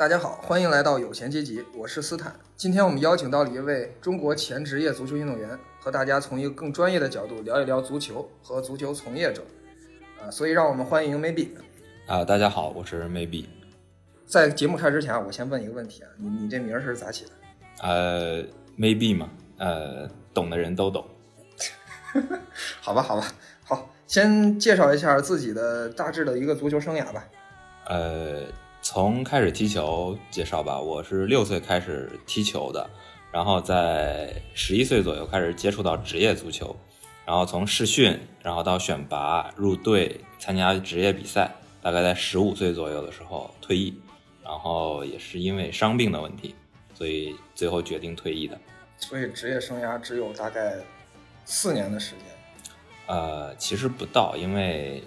大家好，欢迎来到有钱阶级，我是斯坦。今天我们邀请到了一位中国前职业足球运动员，和大家从一个更专业的角度聊一聊足球和足球从业者。啊，所以让我们欢迎 Maybe。啊，大家好，我是 Maybe。在节目开始之前啊，我先问一个问题啊，你你这名儿是咋起的？呃，Maybe 嘛，呃，懂的人都懂。好吧，好吧，好，先介绍一下自己的大致的一个足球生涯吧。呃。从开始踢球介绍吧，我是六岁开始踢球的，然后在十一岁左右开始接触到职业足球，然后从试训，然后到选拔入队参加职业比赛，大概在十五岁左右的时候退役，然后也是因为伤病的问题，所以最后决定退役的。所以职业生涯只有大概四年的时间？呃，其实不到，因为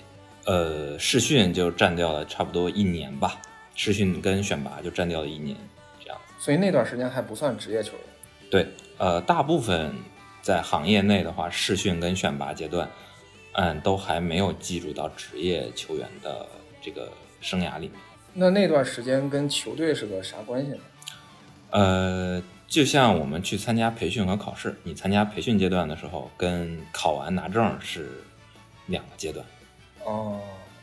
呃试训就占掉了差不多一年吧。试训跟选拔就占掉了一年，这样，所以那段时间还不算职业球员。对，呃，大部分在行业内的话，试训跟选拔阶段，嗯，都还没有进入到职业球员的这个生涯里面。那那段时间跟球队是个啥关系呢？呃，就像我们去参加培训和考试，你参加培训阶段的时候，跟考完拿证是两个阶段。哦，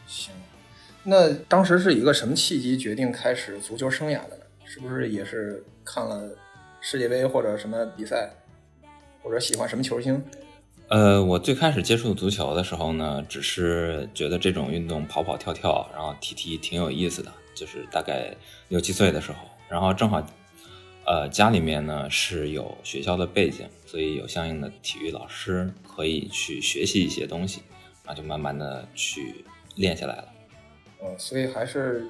行。那当时是一个什么契机决定开始足球生涯的呢？是不是也是看了世界杯或者什么比赛，或者喜欢什么球星？呃，我最开始接触足球的时候呢，只是觉得这种运动跑跑跳跳，然后踢踢挺有意思的。就是大概六七岁的时候，然后正好，呃，家里面呢是有学校的背景，所以有相应的体育老师可以去学习一些东西，然后就慢慢的去练下来了。嗯，所以还是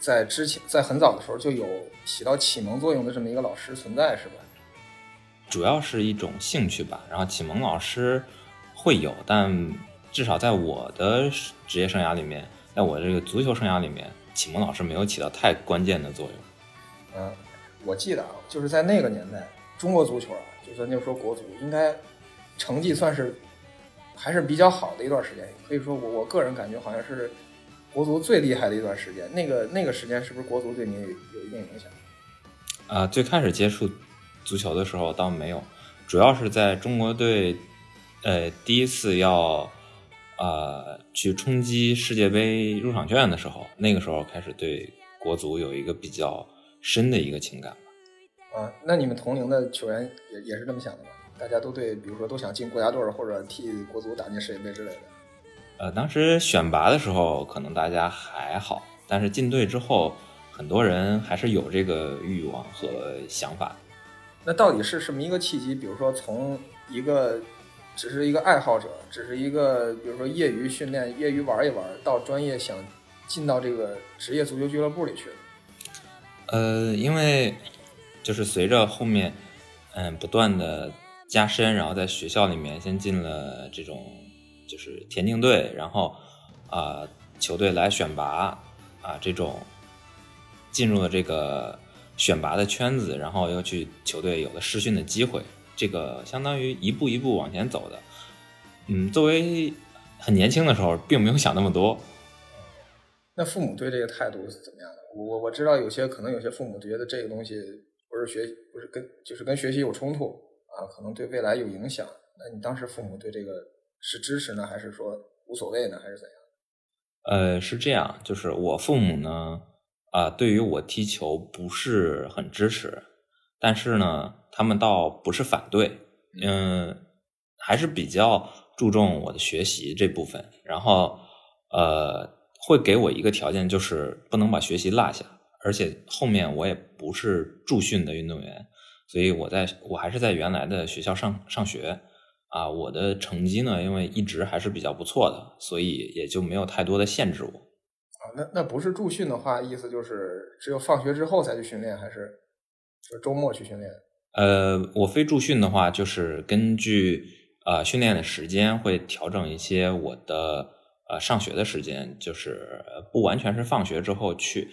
在之前，在很早的时候就有起到启蒙作用的这么一个老师存在，是吧？主要是一种兴趣吧。然后启蒙老师会有，但至少在我的职业生涯里面，在我这个足球生涯里面，启蒙老师没有起到太关键的作用。嗯，我记得啊，就是在那个年代，中国足球啊，就算就说国足，应该成绩算是还是比较好的一段时间。可以说，我我个人感觉好像是。国足最厉害的一段时间，那个那个时间是不是国足对你有一定影响？啊，最开始接触足球的时候倒没有，主要是在中国队，呃，第一次要呃去冲击世界杯入场券的时候，那个时候开始对国足有一个比较深的一个情感吧。啊，那你们同龄的球员也也是这么想的吗？大家都对，比如说都想进国家队或者替国足打进世界杯之类的。呃，当时选拔的时候，可能大家还好，但是进队之后，很多人还是有这个欲望和想法。那到底是什么一个契机？比如说，从一个只是一个爱好者，只是一个比如说业余训练、业余玩一玩，到专业想进到这个职业足球俱乐部里去。呃，因为就是随着后面嗯不断的加深，然后在学校里面先进了这种。就是田径队，然后啊，球队来选拔啊，这种进入了这个选拔的圈子，然后又去球队有了试训的机会，这个相当于一步一步往前走的。嗯，作为很年轻的时候，并没有想那么多。那父母对这个态度是怎么样的？我我知道有些可能有些父母觉得这个东西不是学不是跟就是跟学习有冲突啊，可能对未来有影响。那你当时父母对这个？是支持呢，还是说无所谓呢，还是怎样？呃，是这样，就是我父母呢，啊，对于我踢球不是很支持，但是呢，他们倒不是反对，嗯，还是比较注重我的学习这部分，然后呃，会给我一个条件，就是不能把学习落下，而且后面我也不是驻训的运动员，所以我在我还是在原来的学校上上学。啊，我的成绩呢，因为一直还是比较不错的，所以也就没有太多的限制我。啊，那那不是驻训的话，意思就是只有放学之后才去训练，还是就周末去训练？呃，我非驻训的话，就是根据呃训练的时间会调整一些我的呃上学的时间，就是不完全是放学之后去，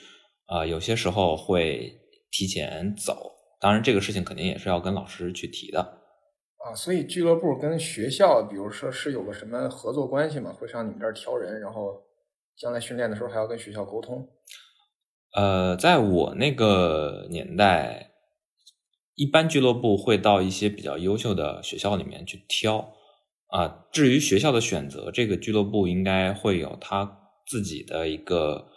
啊，有些时候会提前走。当然，这个事情肯定也是要跟老师去提的。啊，所以俱乐部跟学校，比如说是有个什么合作关系吗？会上你们这儿挑人，然后将来训练的时候还要跟学校沟通。呃，在我那个年代，一般俱乐部会到一些比较优秀的学校里面去挑啊。至于学校的选择，这个俱乐部应该会有他自己的一个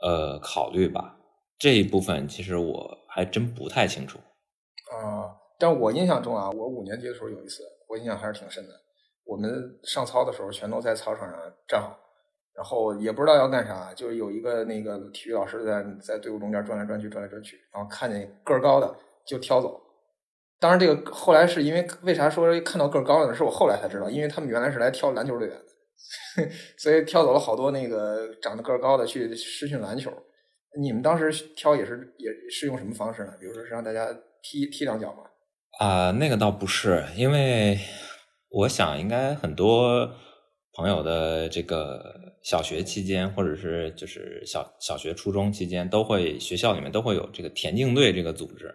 呃考虑吧。这一部分其实我还真不太清楚。啊，但我印象中啊，我五年级的时候有一次，我印象还是挺深的。我们上操的时候，全都在操场上站好，然后也不知道要干啥，就是有一个那个体育老师在在队伍中间转来转去，转来转去，然后看见个儿高的就挑走。当然，这个后来是因为为啥说看到个儿高的呢？是我后来才知道，因为他们原来是来挑篮球队员的，所以挑走了好多那个长得个儿高的去试训篮球。你们当时挑也是也是用什么方式呢？比如说是让大家。踢踢两脚吗？啊，那个倒不是，因为我想应该很多朋友的这个小学期间，或者是就是小小学、初中期间，都会学校里面都会有这个田径队这个组织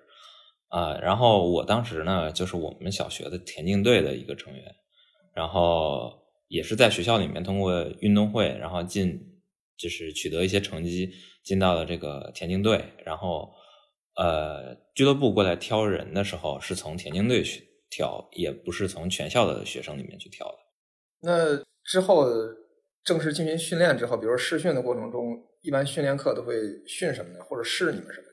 啊。然后我当时呢，就是我们小学的田径队的一个成员，然后也是在学校里面通过运动会，然后进就是取得一些成绩，进到了这个田径队，然后。呃，俱乐部过来挑人的时候，是从田径队去挑，也不是从全校的学生里面去挑的。那之后正式进行训练之后，比如试训的过程中，一般训练课都会训什么呢？或者试你们什么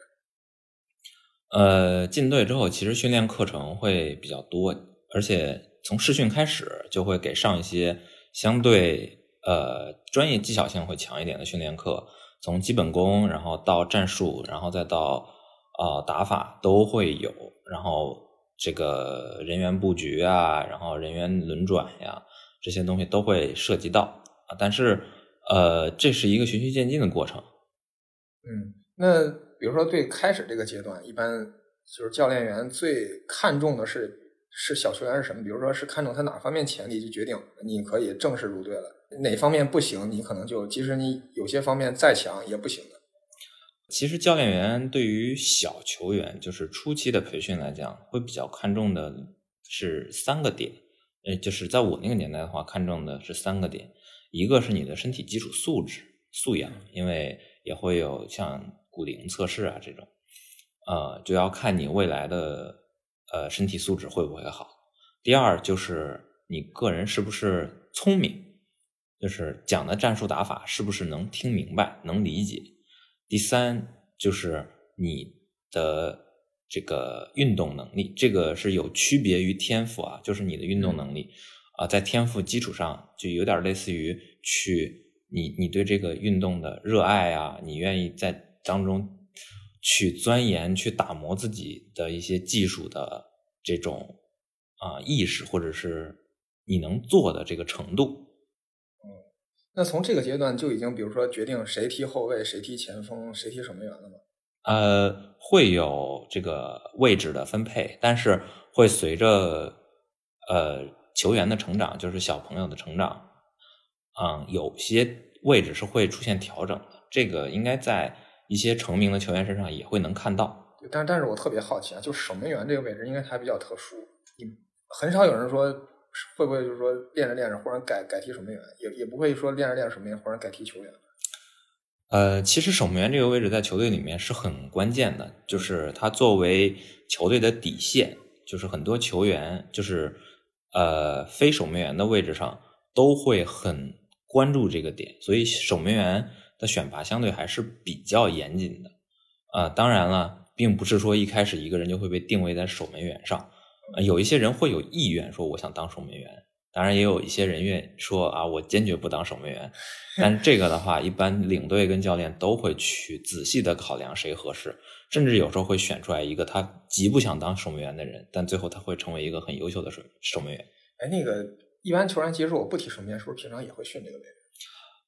呢？呃，进队之后，其实训练课程会比较多，而且从试训开始就会给上一些相对呃专业技巧性会强一点的训练课，从基本功，然后到战术，然后再到。啊，打法都会有，然后这个人员布局啊，然后人员轮转呀，这些东西都会涉及到啊。但是，呃，这是一个循序渐进的过程。嗯，那比如说最开始这个阶段，一般就是教练员最看重的是是小球员是什么？比如说是看重他哪方面潜力，就决定你可以正式入队了；哪方面不行，你可能就即使你有些方面再强也不行的。其实教练员对于小球员，就是初期的培训来讲，会比较看重的是三个点。呃，就是在我那个年代的话，看重的是三个点，一个是你的身体基础素质素养，因为也会有像骨龄测试啊这种，呃，就要看你未来的呃身体素质会不会好。第二就是你个人是不是聪明，就是讲的战术打法是不是能听明白、能理解。第三就是你的这个运动能力，这个是有区别于天赋啊，就是你的运动能力啊，在天赋基础上就有点类似于去你你对这个运动的热爱啊，你愿意在当中去钻研、去打磨自己的一些技术的这种啊意识，或者是你能做的这个程度。那从这个阶段就已经，比如说决定谁踢后卫，谁踢前锋，谁踢守门员了吗？呃，会有这个位置的分配，但是会随着呃球员的成长，就是小朋友的成长，嗯，有些位置是会出现调整的。这个应该在一些成名的球员身上也会能看到。但但是我特别好奇啊，就守门员这个位置应该还比较特殊，你很少有人说。会不会就是说练着练着忽然改改踢守门员，也也不会说练着练着守门员忽然改踢球员。呃，其实守门员这个位置在球队里面是很关键的，就是他作为球队的底线，就是很多球员就是呃非守门员的位置上都会很关注这个点，所以守门员的选拔相对还是比较严谨的。啊，当然了，并不是说一开始一个人就会被定位在守门员上。有一些人会有意愿说我想当守门员，当然也有一些人愿说啊我坚决不当守门员。但这个的话，一般领队跟教练都会去仔细的考量谁合适，甚至有时候会选出来一个他极不想当守门员的人，但最后他会成为一个很优秀的守守门员。哎，那个一般球员其实我不提守门员，是不是平常也会训这个位置？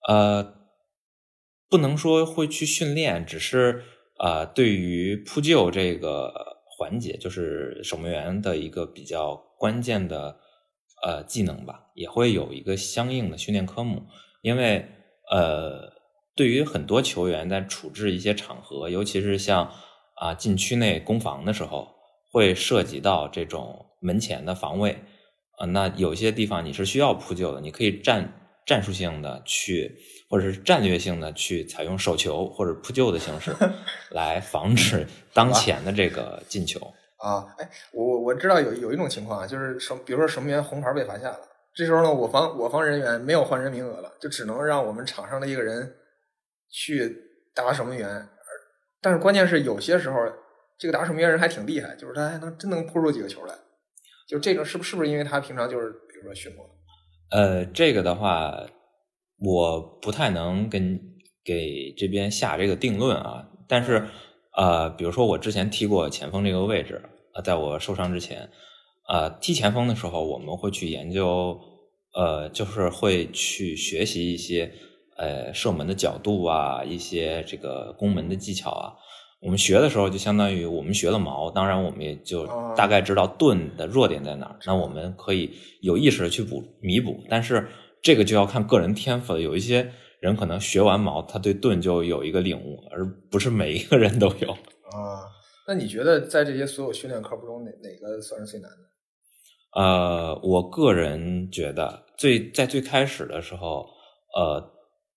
呃，不能说会去训练，只是啊对于扑救这个。环节就是守门员的一个比较关键的呃技能吧，也会有一个相应的训练科目。因为呃，对于很多球员在处置一些场合，尤其是像啊禁区内攻防的时候，会涉及到这种门前的防卫啊。那有些地方你是需要扑救的，你可以战战术性的去或者是战略性的去采用手球或者扑救的形式，来防止当前的这个进球。啊，哎，我我我知道有有一种情况啊，就是什，比如说守门员红牌被罚下了，这时候呢，我方我方人员没有换人名额了，就只能让我们场上的一个人去打守门员。但是关键是有些时候，这个打守门员人还挺厉害，就是他还能真能扑出几个球来。就这种是不是不是因为他平常就是比如说训过？呃，这个的话，我不太能跟给这边下这个定论啊。但是，呃，比如说我之前踢过前锋这个位置，呃，在我受伤之前，呃，踢前锋的时候，我们会去研究，呃，就是会去学习一些，呃，射门的角度啊，一些这个攻门的技巧啊。我们学的时候，就相当于我们学了矛，当然我们也就大概知道盾的弱点在哪儿。那我们可以有意识的去补弥补，但是这个就要看个人天赋了。有一些人可能学完毛，他对盾就有一个领悟，而不是每一个人都有。啊，那你觉得在这些所有训练科目中，哪哪个算是最难的？呃，我个人觉得最在最开始的时候，呃，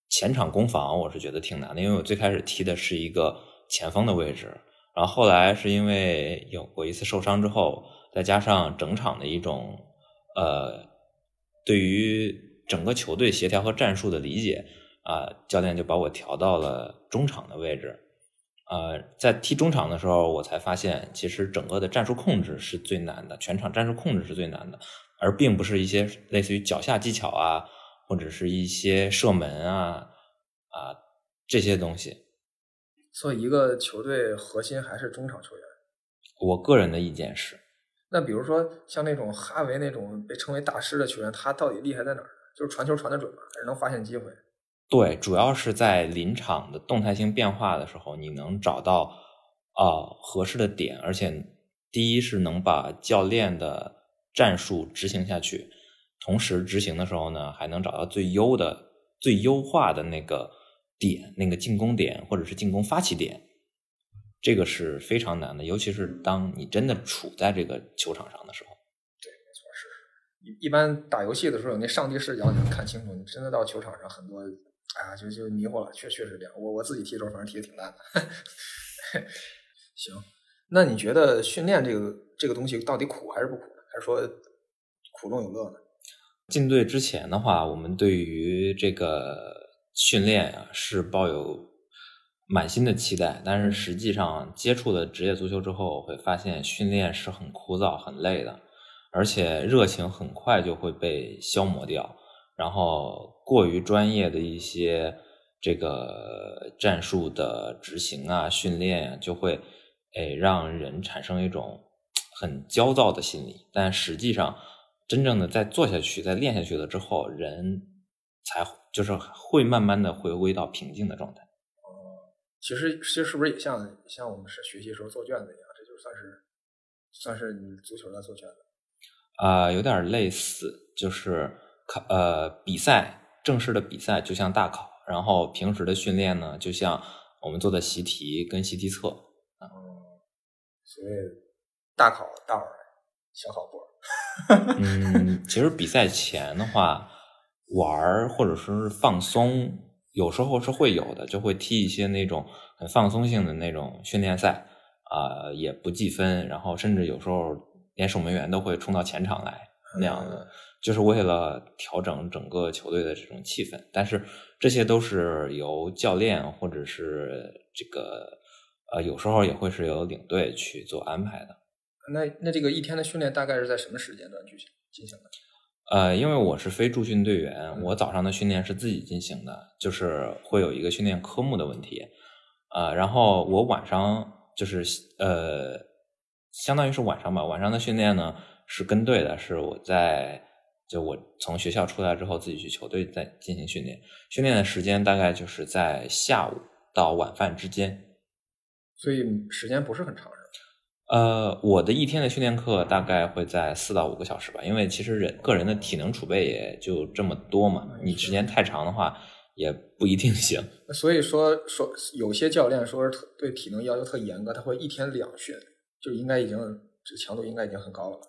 前场攻防我是觉得挺难的，因为我最开始踢的是一个。前锋的位置，然后后来是因为有过一次受伤之后，再加上整场的一种呃，对于整个球队协调和战术的理解啊，教练就把我调到了中场的位置。呃，在踢中场的时候，我才发现其实整个的战术控制是最难的，全场战术控制是最难的，而并不是一些类似于脚下技巧啊，或者是一些射门啊啊这些东西。所以，一个球队核心还是中场球员。我个人的意见是，那比如说像那种哈维那种被称为大师的球员，他到底厉害在哪儿？就是传球传得准吗？还是能发现机会？对，主要是在临场的动态性变化的时候，你能找到啊合适的点，而且第一是能把教练的战术执行下去，同时执行的时候呢，还能找到最优的、最优化的那个。点那个进攻点或者是进攻发起点，这个是非常难的，尤其是当你真的处在这个球场上的时候。一一般打游戏的时候有那上帝视角，你能看清楚。你真的到球场上，很多哎呀，就就迷糊了，确确实这样。我我自己踢球，反正踢的挺烂的。行，那你觉得训练这个这个东西到底苦还是不苦？还是说苦中有乐呢？进队之前的话，我们对于这个。训练啊是抱有满心的期待，但是实际上接触了职业足球之后，会发现训练是很枯燥、很累的，而且热情很快就会被消磨掉。然后过于专业的一些这个战术的执行啊、训练啊，就会诶让人产生一种很焦躁的心理。但实际上，真正的在做下去、在练下去了之后，人才。就是会慢慢的回归到平静的状态。哦，其实其实是不是也像像我们是学习时候做卷子一样？这就算是算是你足球在做卷子。啊，有点类似，就是考呃比赛正式的比赛就像大考，然后平时的训练呢，就像我们做的习题跟习题册。哦，所以大考大玩，小考不玩。嗯，其实比赛前的话。玩儿或者说是放松，有时候是会有的，就会踢一些那种很放松性的那种训练赛，啊，也不计分，然后甚至有时候连守门员都会冲到前场来那样的，就是为了调整整个球队的这种气氛。但是这些都是由教练或者是这个呃，有时候也会是由领队去做安排的。那那这个一天的训练大概是在什么时间段进行进行的？呃，因为我是非驻训队员，我早上的训练是自己进行的，就是会有一个训练科目的问题，呃，然后我晚上就是呃，相当于是晚上吧，晚上的训练呢是跟队的，是我在就我从学校出来之后自己去球队再进行训练，训练的时间大概就是在下午到晚饭之间，所以时间不是很长。呃，我的一天的训练课大概会在四到五个小时吧，因为其实人个人的体能储备也就这么多嘛，你时间太长的话也不一定行。所以说说有些教练说是特对体能要求特严格，他会一天两训，就应该已经这个强度应该已经很高了。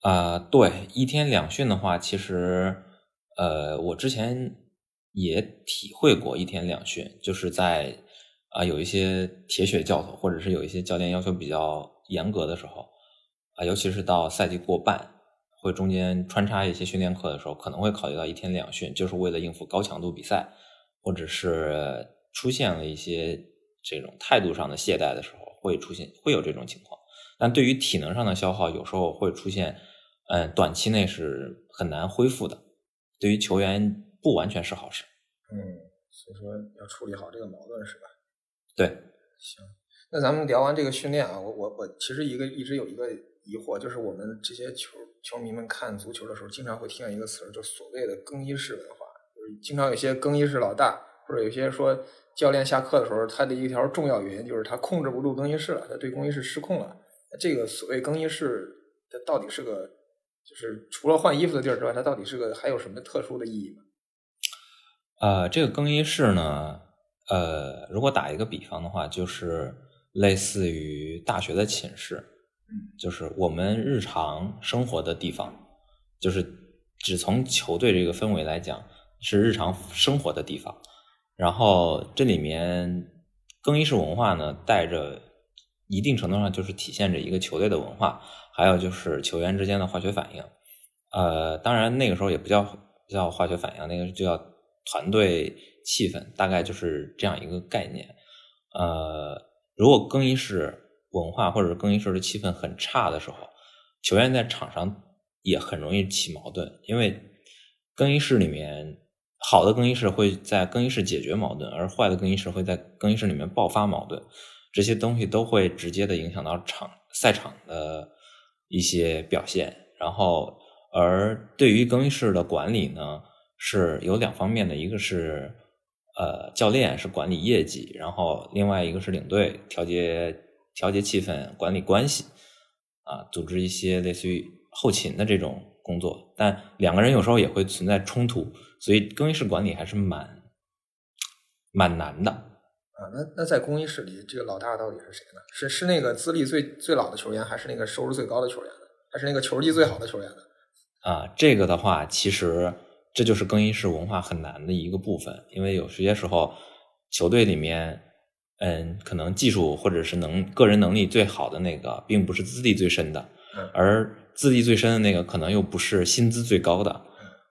啊，对，一天两训的话，其实呃，我之前也体会过一天两训，就是在啊有一些铁血教头，或者是有一些教练要求比较严格的时候，啊，尤其是到赛季过半，会中间穿插一些训练课的时候，可能会考虑到一天两训，就是为了应付高强度比赛，或者是出现了一些这种态度上的懈怠的时候，会出现会有这种情况。但对于体能上的消耗，有时候会出现，嗯，短期内是很难恢复的，对于球员。不完全是好事，嗯，所以说要处理好这个矛盾是吧？对，行，那咱们聊完这个训练啊，我我我其实一个一直有一个疑惑，就是我们这些球球迷们看足球的时候，经常会听到一个词儿，就所谓的更衣室文化，就是经常有些更衣室老大，或者有些说教练下课的时候，他的一条重要原因就是他控制不住更衣室了，他对更衣室失控了。这个所谓更衣室，它到底是个，就是除了换衣服的地儿之外，它到底是个还有什么特殊的意义吗？呃，这个更衣室呢，呃，如果打一个比方的话，就是类似于大学的寝室，就是我们日常生活的地方，就是只从球队这个氛围来讲，是日常生活的地方。然后这里面更衣室文化呢，带着一定程度上就是体现着一个球队的文化，还有就是球员之间的化学反应。呃，当然那个时候也不叫叫化学反应，那个就叫。团队气氛大概就是这样一个概念。呃，如果更衣室文化或者更衣室的气氛很差的时候，球员在场上也很容易起矛盾。因为更衣室里面好的更衣室会在更衣室解决矛盾，而坏的更衣室会在更衣室里面爆发矛盾。这些东西都会直接的影响到场赛场的一些表现。然后，而对于更衣室的管理呢？是有两方面的，一个是呃教练是管理业绩，然后另外一个是领队调节调节气氛、管理关系啊，组织一些类似于后勤的这种工作。但两个人有时候也会存在冲突，所以更衣室管理还是蛮蛮难的啊。那那在更衣室里，这个老大到底是谁呢？是是那个资历最最老的球员，还是那个收入最高的球员呢？还是那个球技最好的球员呢？啊，这个的话其实。这就是更衣室文化很难的一个部分，因为有些时候球队里面，嗯，可能技术或者是能个人能力最好的那个，并不是资历最深的，而资历最深的那个可能又不是薪资最高的，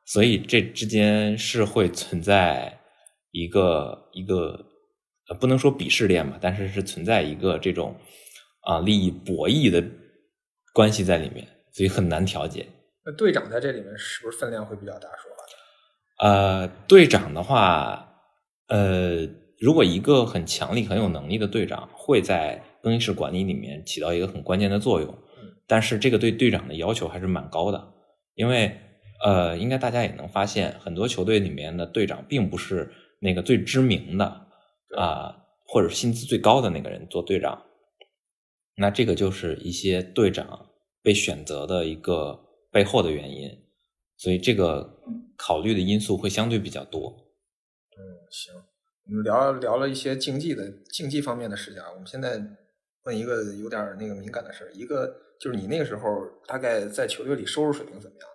所以这之间是会存在一个一个呃，不能说鄙视链吧，但是是存在一个这种啊利益博弈的关系在里面，所以很难调节。那队长在这里面是不是分量会比较大？说。呃，队长的话，呃，如果一个很强力、很有能力的队长会在更衣室管理里面起到一个很关键的作用，但是这个对队长的要求还是蛮高的，因为呃，应该大家也能发现，很多球队里面的队长并不是那个最知名的啊，或者薪资最高的那个人做队长，那这个就是一些队长被选择的一个背后的原因。所以这个考虑的因素会相对比较多。嗯，行，我们聊聊了一些竞技的竞技方面的事情啊。我们现在问一个有点那个敏感的事儿，一个就是你那个时候大概在球队里收入水平怎么样？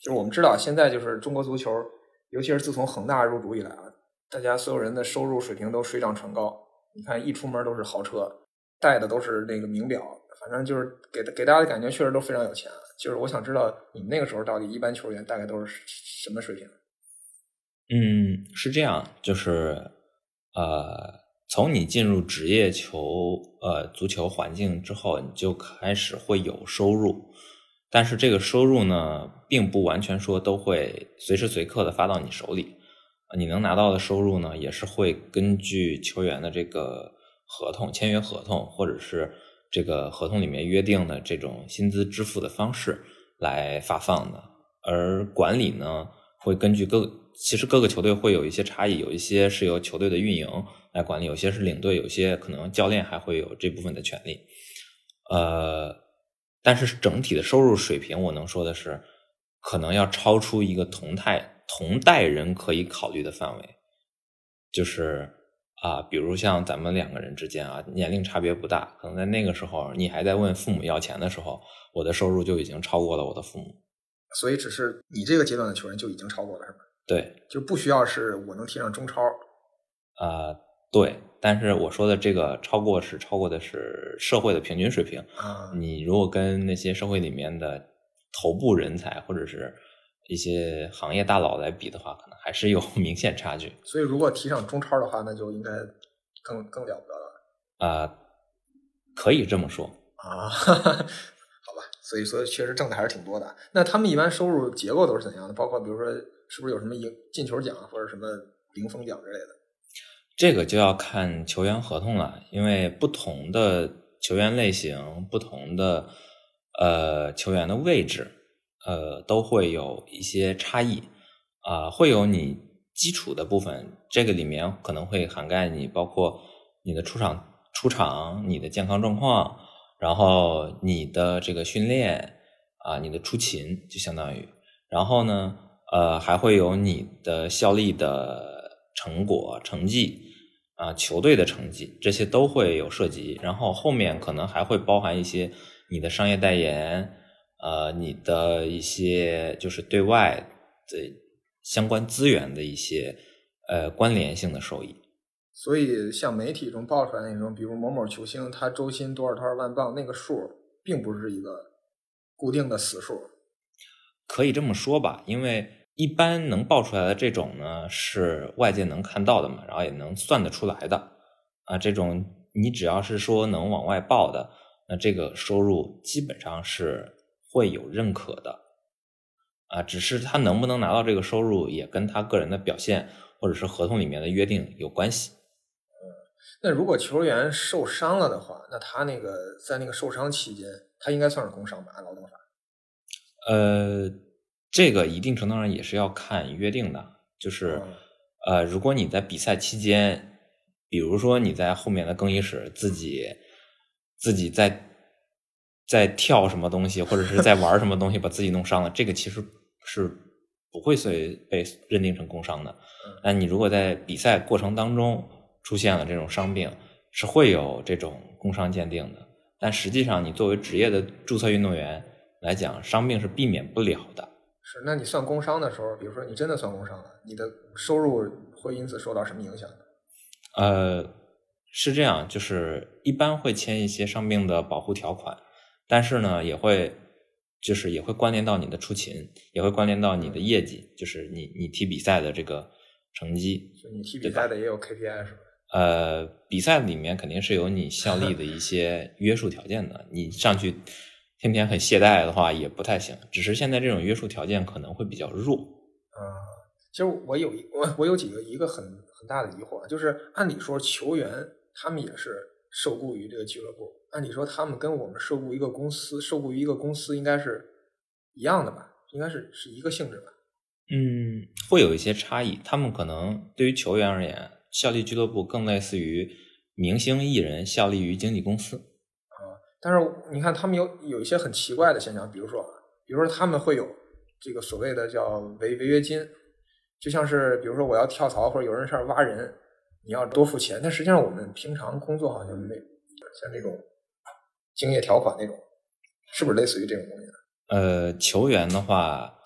就是我们知道现在就是中国足球，尤其是自从恒大入主以来啊，大家所有人的收入水平都水涨船高。你看一出门都是豪车，带的都是那个名表，反正就是给给大家的感觉确实都非常有钱。就是我想知道你们那个时候到底一般球员大概都是什么水平？嗯，是这样，就是呃，从你进入职业球呃足球环境之后，你就开始会有收入，但是这个收入呢，并不完全说都会随时随刻的发到你手里，你能拿到的收入呢，也是会根据球员的这个合同签约合同或者是。这个合同里面约定的这种薪资支付的方式来发放的，而管理呢会根据各其实各个球队会有一些差异，有一些是由球队的运营来管理，有些是领队，有些可能教练还会有这部分的权利。呃，但是整体的收入水平，我能说的是，可能要超出一个同代同代人可以考虑的范围，就是。啊，比如像咱们两个人之间啊，年龄差别不大，可能在那个时候，你还在问父母要钱的时候，我的收入就已经超过了我的父母。所以，只是你这个阶段的球员就已经超过了，是吧？对，就不需要是我能踢上中超。啊、对，但是我说的这个超过是超过的是社会的平均水平。啊，你如果跟那些社会里面的头部人才或者是一些行业大佬来比的话，可能还是有 明显差距。所以如果提上中超的话，那就应该更更了不得了啊、可以这么说。啊。好吧，所以说确实挣的还是挺多的。那他们一般收入结构都是怎样的？包括比如说是不是有什么赢进球奖或者什么零封奖之类的？这个就要看球员合同了，因为不同的球员类型、不同的呃球员的位置，呃都会有一些差异。啊、会有你基础的部分，这个里面可能会涵盖你包括你的出场出场、你的健康状况，然后你的这个训练啊、你的出勤就相当于，然后呢，呃，还会有你的效力的成果、成绩啊、球队的成绩，这些都会有涉及。然后后面可能还会包含一些你的商业代言，呃，你的一些就是对外的相关资源的一些呃关联性的收益。所以像媒体中爆出来那种，比如某某球星他周薪多少多少万镑，那个数并不是一个固定的死数。可以这么说吧，因为一般能报出来的这种呢，是外界能看到的嘛，然后也能算得出来的啊。这种你只要是说能往外报的，那这个收入基本上是会有认可的啊。只是他能不能拿到这个收入，也跟他个人的表现或者是合同里面的约定有关系。嗯那如果球员受伤了的话，那他那个在那个受伤期间，他应该算是工伤吧？按劳动法。呃，这个一定程度上也是要看约定的，就是嗯呃，如果你在比赛期间，比如说你在后面的更衣室自己自己在在跳什么东西，或者是在玩什么东西，把自己弄伤了，这个其实是不会随被认定成工伤的嗯。那你如果在比赛过程当中出现了这种伤病，是会有这种工伤鉴定的。但实际上，你作为职业的注册运动员来讲，伤病是避免不了的。是，那你算工伤的时候，比如说你真的算工伤了，你的收入会因此受到什么影响呢？呃，是这样，就是一般会签一些伤病的保护条款，但是呢，也会就是也会关联到你的出勤，也会关联到你的业绩，就是你你踢比赛的这个成绩。就你踢比赛的也有 KPI 是吧？呃，比赛里面肯定是有你效力的一些约束条件的，你上去天天很懈怠的话也不太行。只是现在这种约束条件可能会比较弱。啊、其实我有一我我有几个一个很很大的疑惑，就是按理说球员他们也是受雇于这个俱乐部，按理说他们跟我们受雇一个公司，受雇于一个公司应该是一样的吧？应该是是一个性质吧？嗯，会有一些差异。他们可能对于球员而言，效力俱乐部更类似于明星艺人效力于经纪公司。但是你看，他们有有一些很奇怪的现象，比如说，比如说他们会有这个所谓的叫违违约金，就像是比如说我要跳槽或者有人事挖人，你要多付钱。但实际上我们平常工作好像没像这种竞业条款那种，是不是类似于这种东西？呃，球员的话，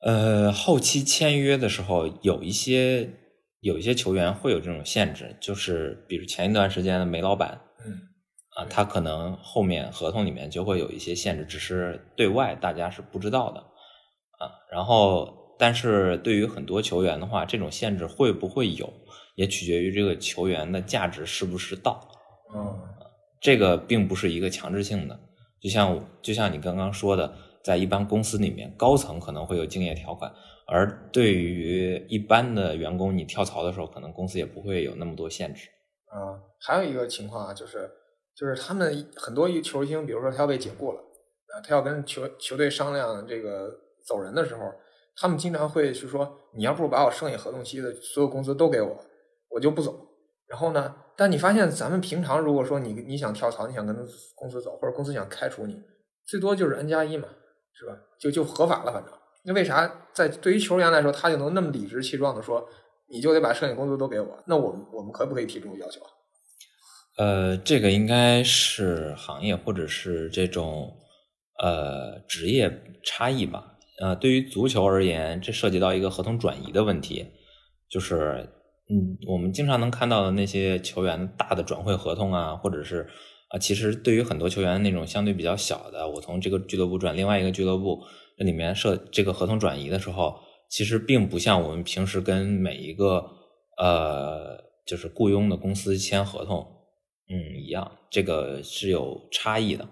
呃，后期签约的时候有一些有一些球员会有这种限制，就是比如前一段时间的梅老板啊，他可能后面合同里面就会有一些限制，只是对外大家是不知道的啊。然后，但是对于很多球员的话，这种限制会不会有，也取决于这个球员的价值是不是到。嗯这个并不是一个强制性的，就像就像你刚刚说的，在一般公司里面，高层可能会有竞业条款，而对于一般的员工，你跳槽的时候，可能公司也不会有那么多限制。嗯，还有一个情况啊，就是就是他们很多球星，比如说他要被解雇了，啊，他要跟球球队商量这个走人的时候，他们经常会是说，你要不如把我剩下合同期的所有工资都给我，我就不走。然后呢，但你发现咱们平常如果说你你想跳槽，你想跟公司走，或者公司想开除你，最多就是 N 加一嘛，是吧？就就合法了，反正。那为啥在对于球员来说，他就能那么理直气壮的说，你就得把剩下工资都给我？那我们我们可不可以提这种要求啊？呃，这个应该是行业或者是这种呃职业差异吧。呃，对于足球而言，这涉及到一个合同转移的问题，就是嗯，我们经常能看到的那些球员大的转会合同啊，或者是啊，其实对于很多球员那种相对比较小的，我从这个俱乐部转另外一个俱乐部，这里面设这个合同转移的时候，其实并不像我们平时跟每一个呃，就是雇佣的公司签合同，嗯，一样，这个是有差异的。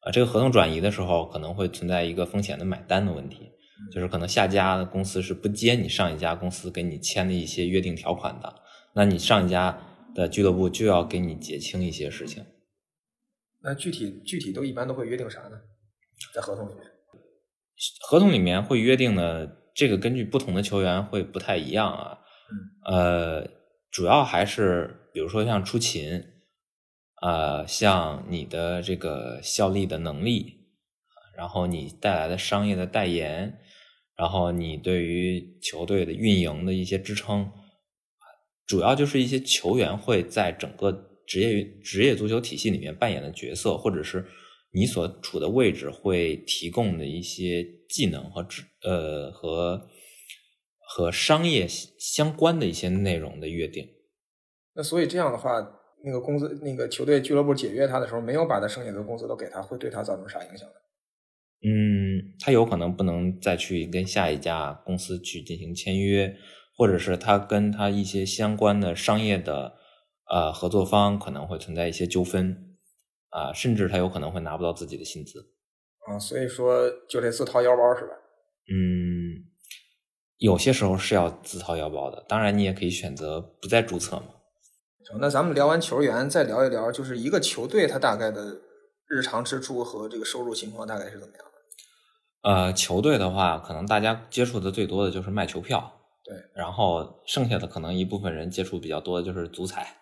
啊，这个合同转移的时候可能会存在一个风险的买单的问题，就是可能下家的公司是不接你上一家公司给你签的一些约定条款的，那你上一家的俱乐部就要给你结清一些事情。那具体具体都一般都会约定啥呢？在合同里面，合同里面会约定的这个根据不同的球员会不太一样啊。呃，主要还是比如说像出勤。呃，像你的这个效力的能力，然后你带来的商业的代言，然后你对于球队的运营的一些支撑，主要就是一些球员会在整个职业职业足球体系里面扮演的角色，或者是你所处的位置会提供的一些技能和知呃和和商业相关的一些内容的约定。那所以这样的话。那个工资，那个球队俱乐部解约他的时候，没有把他剩下的工资都给他，会对他造成啥影响呢？嗯，他有可能不能再去跟下一家公司去进行签约，或者是他跟他一些相关的商业的呃合作方可能会存在一些纠纷啊，甚至他有可能会拿不到自己的薪资啊，所以说就得自掏腰包是吧？嗯，有些时候是要自掏腰包的，当然你也可以选择不再注册嘛。那咱们聊完球员，再聊一聊，就是一个球队它大概的日常支出和这个收入情况大概是怎么样的？呃，球队的话，可能大家接触的最多的就是卖球票，对，然后剩下的可能一部分人接触比较多的就是足彩，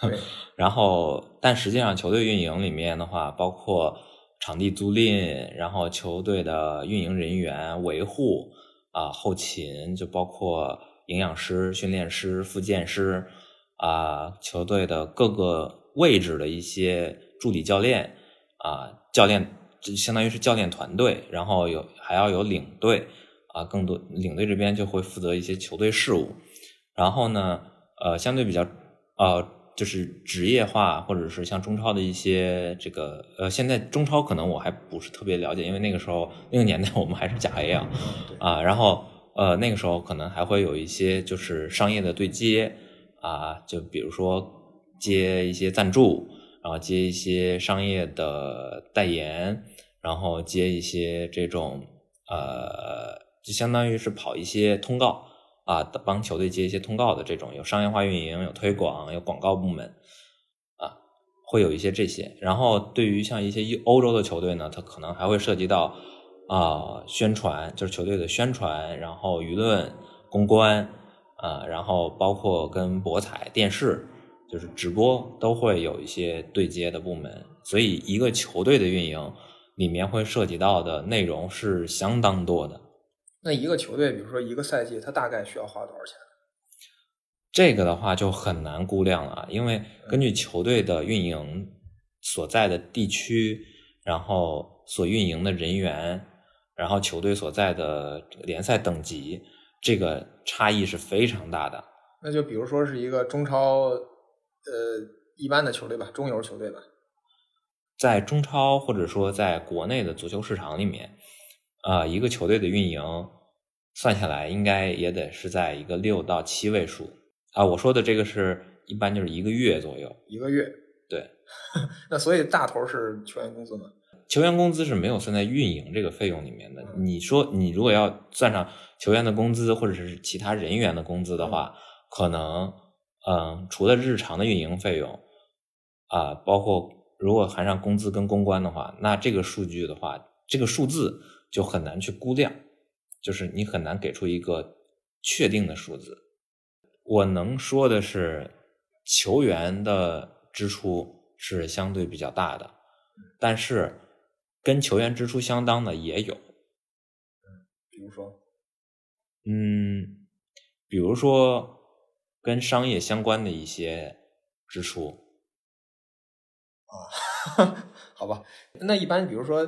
对，然后但实际上球队运营里面的话，包括场地租赁，然后球队的运营人员维护啊，后勤就包括营养师、训练师、复健师。啊，球队的各个位置的一些助理教练啊，教练就相当于是教练团队，然后有还要有领队啊，更多领队这边就会负责一些球队事务。然后呢，呃，相对比较呃，就是职业化或者是像中超的一些这个呃，现在中超可能我还不是特别了解，因为那个时候那个年代我们还是甲 A 啊啊，然后呃那个时候可能还会有一些就是商业的对接。啊，就比如说接一些赞助，然后接一些商业的代言，然后接一些这种呃，就相当于是跑一些通告啊，帮球队接一些通告的这种，有商业化运营，有推广，有广告部门啊，会有一些这些。然后对于像一些欧洲的球队呢，它可能还会涉及到啊宣传，就是球队的宣传，然后舆论公关。啊，然后包括跟博彩、电视，就是直播都会有一些对接的部门，所以一个球队的运营里面会涉及到的内容是相当多的。那一个球队，比如说一个赛季，它大概需要花多少钱？这个的话就很难估量了，因为根据球队的运营所在的地区，然后所运营的人员，然后球队所在的联赛等级。这个差异是非常大的。那就比如说是一个中超，呃，一般的球队吧，中游球队吧。在中超或者说在国内的足球市场里面，啊，一个球队的运营算下来应该也得是在一个六到七位数啊。我说的这个是一般就是一个月左右。一个月。对。那所以大头是球员工资吗？球员工资是没有算在运营这个费用里面的。你说你如果要算上球员的工资或者是其他人员的工资的话，可能嗯，除了日常的运营费用啊，包括如果含上工资跟公关的话，那这个数据的话，这个数字就很难去估量，就是你很难给出一个确定的数字。我能说的是，球员的支出是相对比较大的，但是。跟球员支出相当的也有，嗯，比如说，嗯，比如说跟商业相关的一些支出，啊，好吧，那一般比如说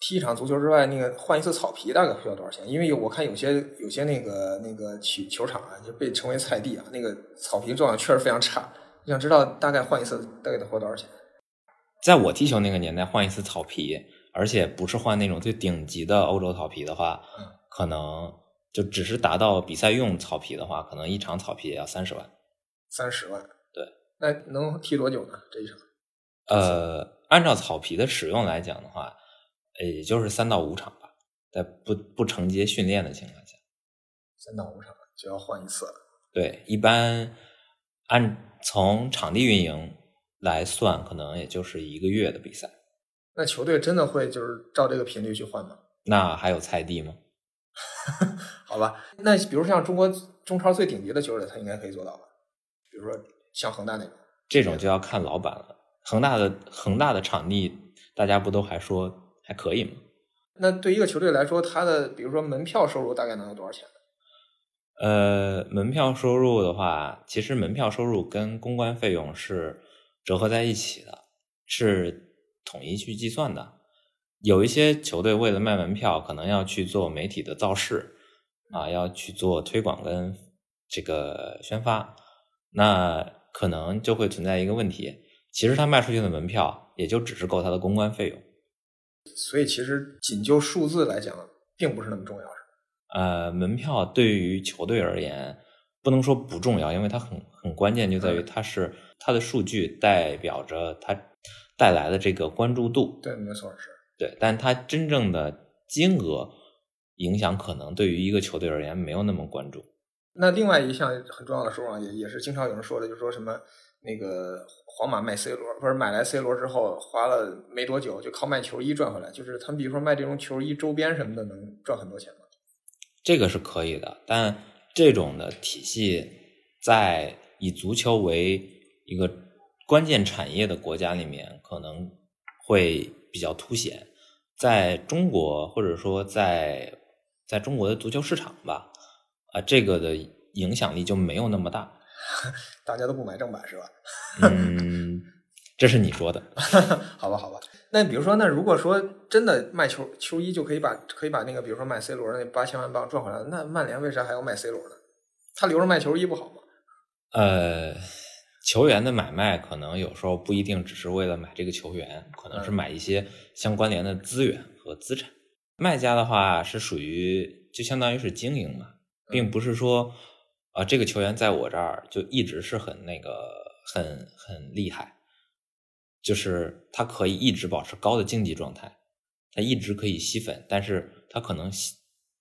踢一场足球之外，那个换一次草皮大概需要多少钱？因为我看有些有些那个那个球球场啊，就被称为菜地啊，那个草皮状况确实非常差。我想知道大概换一次大概得花多少钱？在我踢球那个年代，换一次草皮，而且不是换那种最顶级的欧洲草皮的话，可能就只是达到比赛用草皮的话，可能一场草皮也要三十万。三十万，对。那能踢多久呢？这一场？呃，按照草皮的使用来讲的话。也就是三到五场吧，在不不承接训练的情况下，三到五场就要换一次。对，一般按从场地运营来算，可能也就是一个月的比赛。那球队真的会就是照这个频率去换吗？那还有菜地吗？好吧，那比如像中国中超最顶级的球队，他应该可以做到吧？比如说像恒大那种，这种就要看老板了。恒大的恒大的场地，大家不都还说？还可以吗？那对一个球队来说，他的比如说门票收入大概能有多少钱？呃，门票收入的话，其实门票收入跟公关费用是折合在一起的，是统一去计算的。有一些球队为了卖门票，可能要去做媒体的造势啊，要去做推广跟这个宣发，那可能就会存在一个问题，其实他卖出去的门票也就只是够他的公关费用。所以，其实仅就数字来讲，并不是那么重要？呃，门票对于球队而言，不能说不重要，因为它很很关键，就在于它是它的数据代表着它带来的这个关注度。对，没错，是。对，但它真正的金额影响，可能对于一个球队而言没有那么关注。那另外一项很重要的收入，也也是经常有人说的，就是说什么。那个皇马卖 C 罗，不是买来 C 罗之后，花了没多久就靠卖球衣赚回来。就是他们比如说卖这种球衣周边什么的，能赚很多钱吗？这个是可以的，但这种的体系在以足球为一个关键产业的国家里面，可能会比较凸显。在中国或者说在在中国的足球市场吧，啊，这个的影响力就没有那么大。大家都不买正版是吧？嗯，这是你说的。好吧，好吧。那比如说，那如果说真的卖球球衣就可以把可以把那个，比如说卖 C 罗那八千万镑赚回来，那曼联为啥还要卖 C 罗呢？他留着卖球衣不好吗？呃，球员的买卖可能有时候不一定只是为了买这个球员，可能是买一些相关联的资源和资产。卖家的话是属于就相当于是经营嘛，并不是说。啊，这个球员在我这儿就一直是很那个，很很厉害，就是他可以一直保持高的竞技状态，他一直可以吸粉，但是他可能吸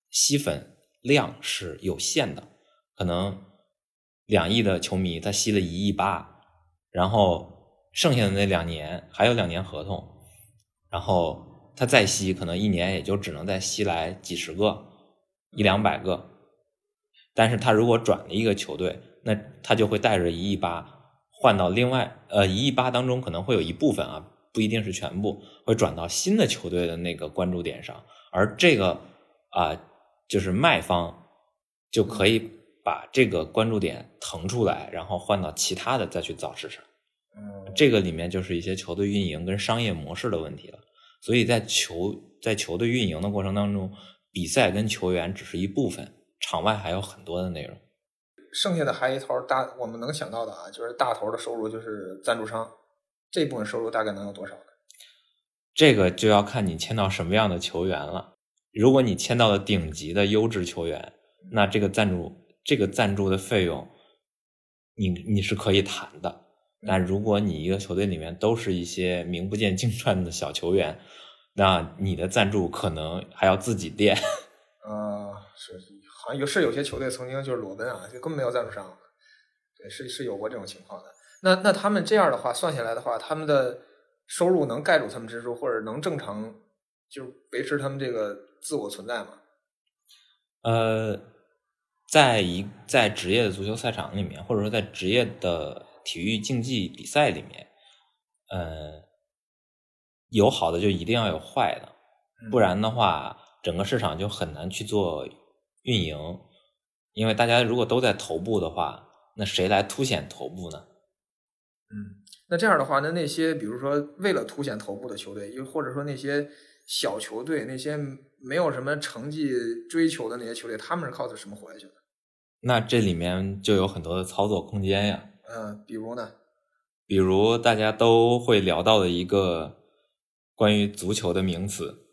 吸粉量是有限的，可能两亿的球迷他吸了一亿八，然后剩下的那两年还有两年合同，然后他再吸，可能一年也就只能再吸来几十个，一两百个。但是他如果转了一个球队，那他就会带着一亿八换到另外呃一亿八当中可能会有一部分啊，不一定是全部会转到新的球队的那个关注点上，而这个啊就是卖方就可以把这个关注点腾出来，然后换到其他的再去造市场。嗯，这个里面就是一些球队运营跟商业模式的问题了。所以在球在球队运营的过程当中，比赛跟球员只是一部分。场外还有很多的内容，剩下的还一头大，我们能想到的啊，就是大头的收入就是赞助商，这部分收入大概能有多少呢？这个就要看你签到什么样的球员了。如果你签到了顶级的优质球员，那这个赞助这个赞助的费用，你你是可以谈的。但如果你一个球队里面都是一些名不见经传的小球员，那你的赞助可能还要自己垫。啊，是。好像有是有些球队曾经就是裸奔啊，就根本没有赞助商，对，是是有过这种情况的。那那他们这样的话算下来的话，他们的收入能盖住他们支出，或者能正常就是维持他们这个自我存在吗？呃，在一在职业的足球赛场里面，或者说在职业的体育竞技比赛里面，呃，有好的就一定要有坏的，不然的话，整个市场就很难去做。运营，因为大家如果都在头部的话，那谁来凸显头部呢？嗯，那这样的话，那那些比如说为了凸显头部的球队，又或者说那些小球队那些没有什么成绩追求的那些球队，他们是靠的什么活下去的？那这里面就有很多的操作空间呀。嗯，比如呢？比如大家都会聊到的一个关于足球的名词，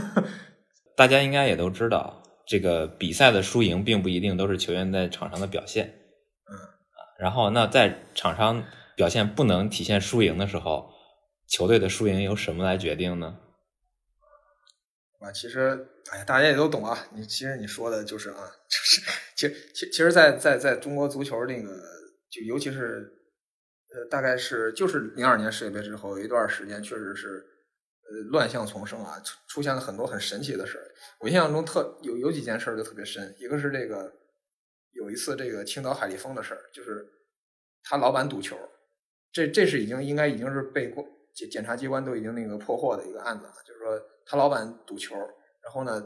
大家应该也都知道，这个比赛的输赢并不一定都是球员在场上的表现。嗯，然后那在场上表现不能体现输赢的时候，球队的输赢由什么来决定呢？啊，其实，哎呀，大家也都懂啊。你其实你说的就是啊，就是其实其其实，在在在中国足球那个，就尤其是呃，大概是就是零二年世界杯之后，有一段时间确实是呃乱象丛生啊，出出现了很多很神奇的事。我印象中特有有几件事就特别深，一个是这个有一次这个青岛海力丰的事儿，就是他老板赌球，这这是已经应该已经是被过检检察机关都已经那个破获的一个案子了，就是说。他老板赌球，然后呢，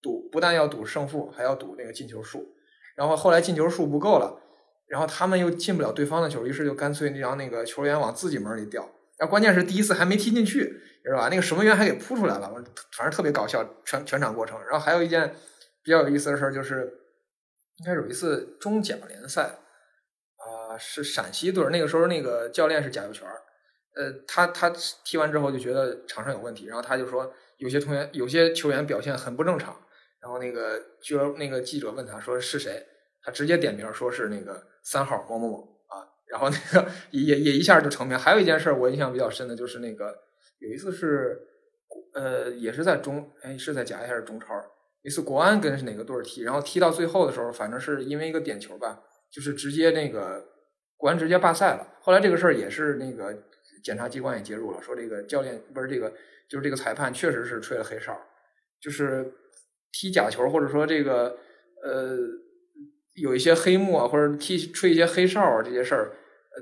赌不但要赌胜负，还要赌那个进球数。然后后来进球数不够了，然后他们又进不了对方的球，于是就干脆让那个球员往自己门里掉。然后关键是第一次还没踢进去，是吧？那个守门员还给扑出来了，反正特别搞笑，全全场过程。然后还有一件比较有意思的事儿，就是应该有一次中甲联赛啊，是陕西队，那个时候那个教练是贾秀全，呃，他他踢完之后就觉得场上有问题，然后他就说。有些同学、有些球员表现很不正常，然后那个就那个记者问他说是谁，他直接点名说是那个三号某某某啊，然后那个也也一下就成名。还有一件事我印象比较深的就是那个有一次是呃也是在中哎是在甲 A 还是中超，一次国安跟是哪个队踢，然后踢到最后的时候，反正是因为一个点球吧，就是直接那个国安直接罢赛了。后来这个事儿也是那个检察机关也介入了，说这个教练不是这个。就是这个裁判确实是吹了黑哨，就是踢假球或者说这个呃有一些黑幕啊，或者踢吹一些黑哨啊这些事儿，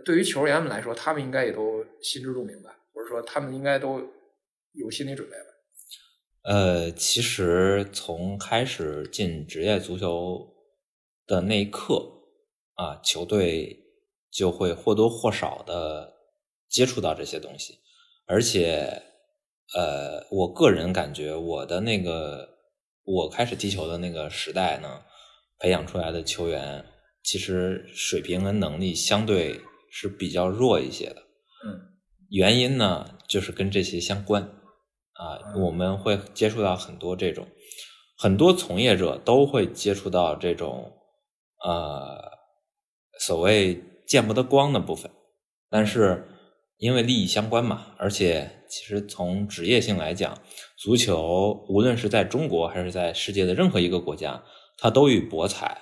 对于球员们来说，他们应该也都心知肚明吧，或者说他们应该都有心理准备吧。呃，其实从开始进职业足球的那一刻啊，球队就会或多或少的接触到这些东西，而且。呃，我个人感觉，我的那个我开始踢球的那个时代呢，培养出来的球员，其实水平跟能力相对是比较弱一些的。嗯，原因呢，就是跟这些相关啊，我们会接触到很多这种，很多从业者都会接触到这种呃所谓见不得光的部分，但是。因为利益相关嘛，而且其实从职业性来讲，足球无论是在中国还是在世界的任何一个国家，它都与博彩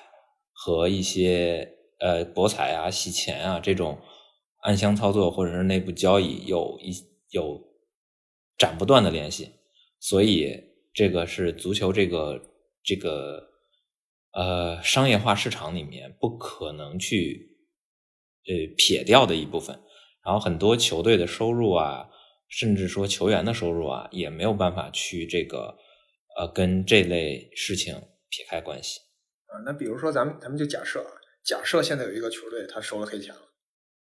和一些呃博彩啊、洗钱啊这种暗箱操作或者是内部交易有一有斩不断的联系。所以这个是足球这个这个呃商业化市场里面不可能去呃撇掉的一部分。然后很多球队的收入啊，甚至说球员的收入啊，也没有办法去这个呃跟这类事情撇开关系啊。那比如说咱们咱们就假设啊，假设现在有一个球队他收了黑钱了，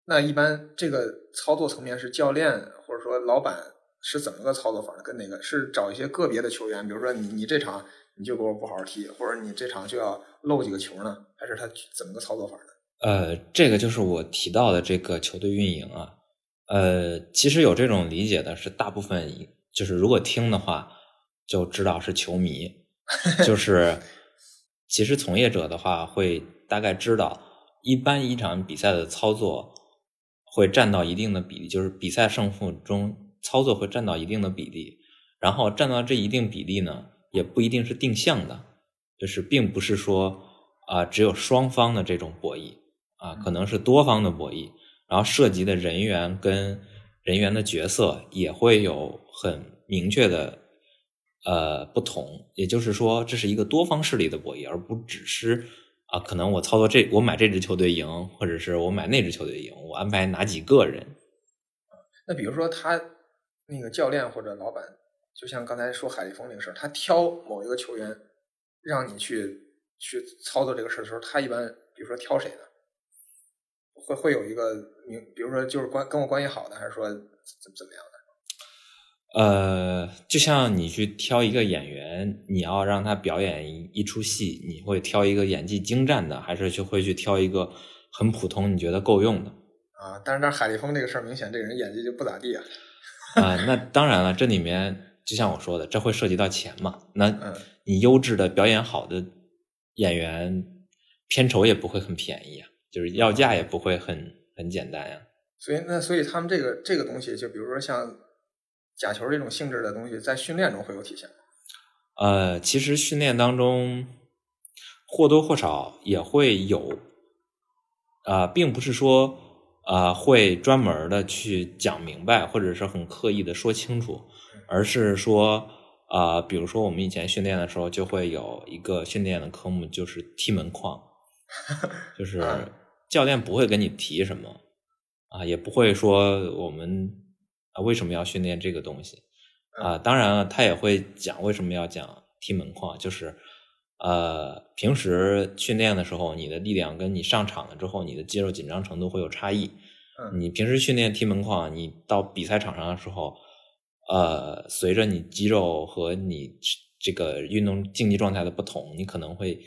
那一般这个操作层面是教练或者说老板是怎么个操作法呢？跟哪个是找一些个别的球员，比如说你你这场你就给我不好好踢，或者你这场就要漏几个球呢？还是他怎么个操作法呢？呃，这个就是我提到的这个球队运营啊。呃，其实有这种理解的是大部分，就是如果听的话就知道是球迷。就 是其实从业者的话会大概知道，一般一场比赛的操作会占到一定的比例，就是比赛胜负中操作会占到一定的比例。然后占到这一定比例呢，也不一定是定向的，就是并不是说啊只有双方的这种博弈。啊，可能是多方的博弈，然后涉及的人员跟人员的角色也会有很明确的呃不同。也就是说，这是一个多方势力的博弈，而不只是啊，可能我操作这，我买这支球队赢，或者是我买那支球队赢，我安排哪几个人。那比如说他那个教练或者老板，就像刚才说海力丰那个事儿，他挑某一个球员让你去去操作这个事儿的时候，他一般比如说挑谁呢？会会有一个明，比如说就是关跟我关系好的，还是说怎么怎么样的？呃，就像你去挑一个演员，你要让他表演一一出戏，你会挑一个演技精湛的，还是就会去挑一个很普通你觉得够用的？啊，但是但海立峰这个事儿，明显这个人演技就不咋地啊。啊，那当然了，这里面就像我说的，这会涉及到钱嘛。那嗯你优质的表演好的演员，片酬也不会很便宜啊，就是要价也不会很很简单呀、所以那所以他们这个这个东西，就比如说像假球这种性质的东西，在训练中会有体现吗。呃，其实训练当中或多或少也会有，啊、并不是说啊会专门的去讲明白，或者是很刻意的说清楚，而是说啊、比如说我们以前训练的时候，就会有一个训练的科目，就是踢门框，就是嗯教练不会跟你提什么啊，也不会说我们啊为什么要训练这个东西。啊，当然了，他也会讲为什么要讲踢门框，就是呃，平时训练的时候，你的力量跟你上场了之后，你的肌肉紧张程度会有差异。嗯你平时训练踢门框，你到比赛场上的时候，呃，随着你肌肉和你这个运动竞技状态的不同，你可能会，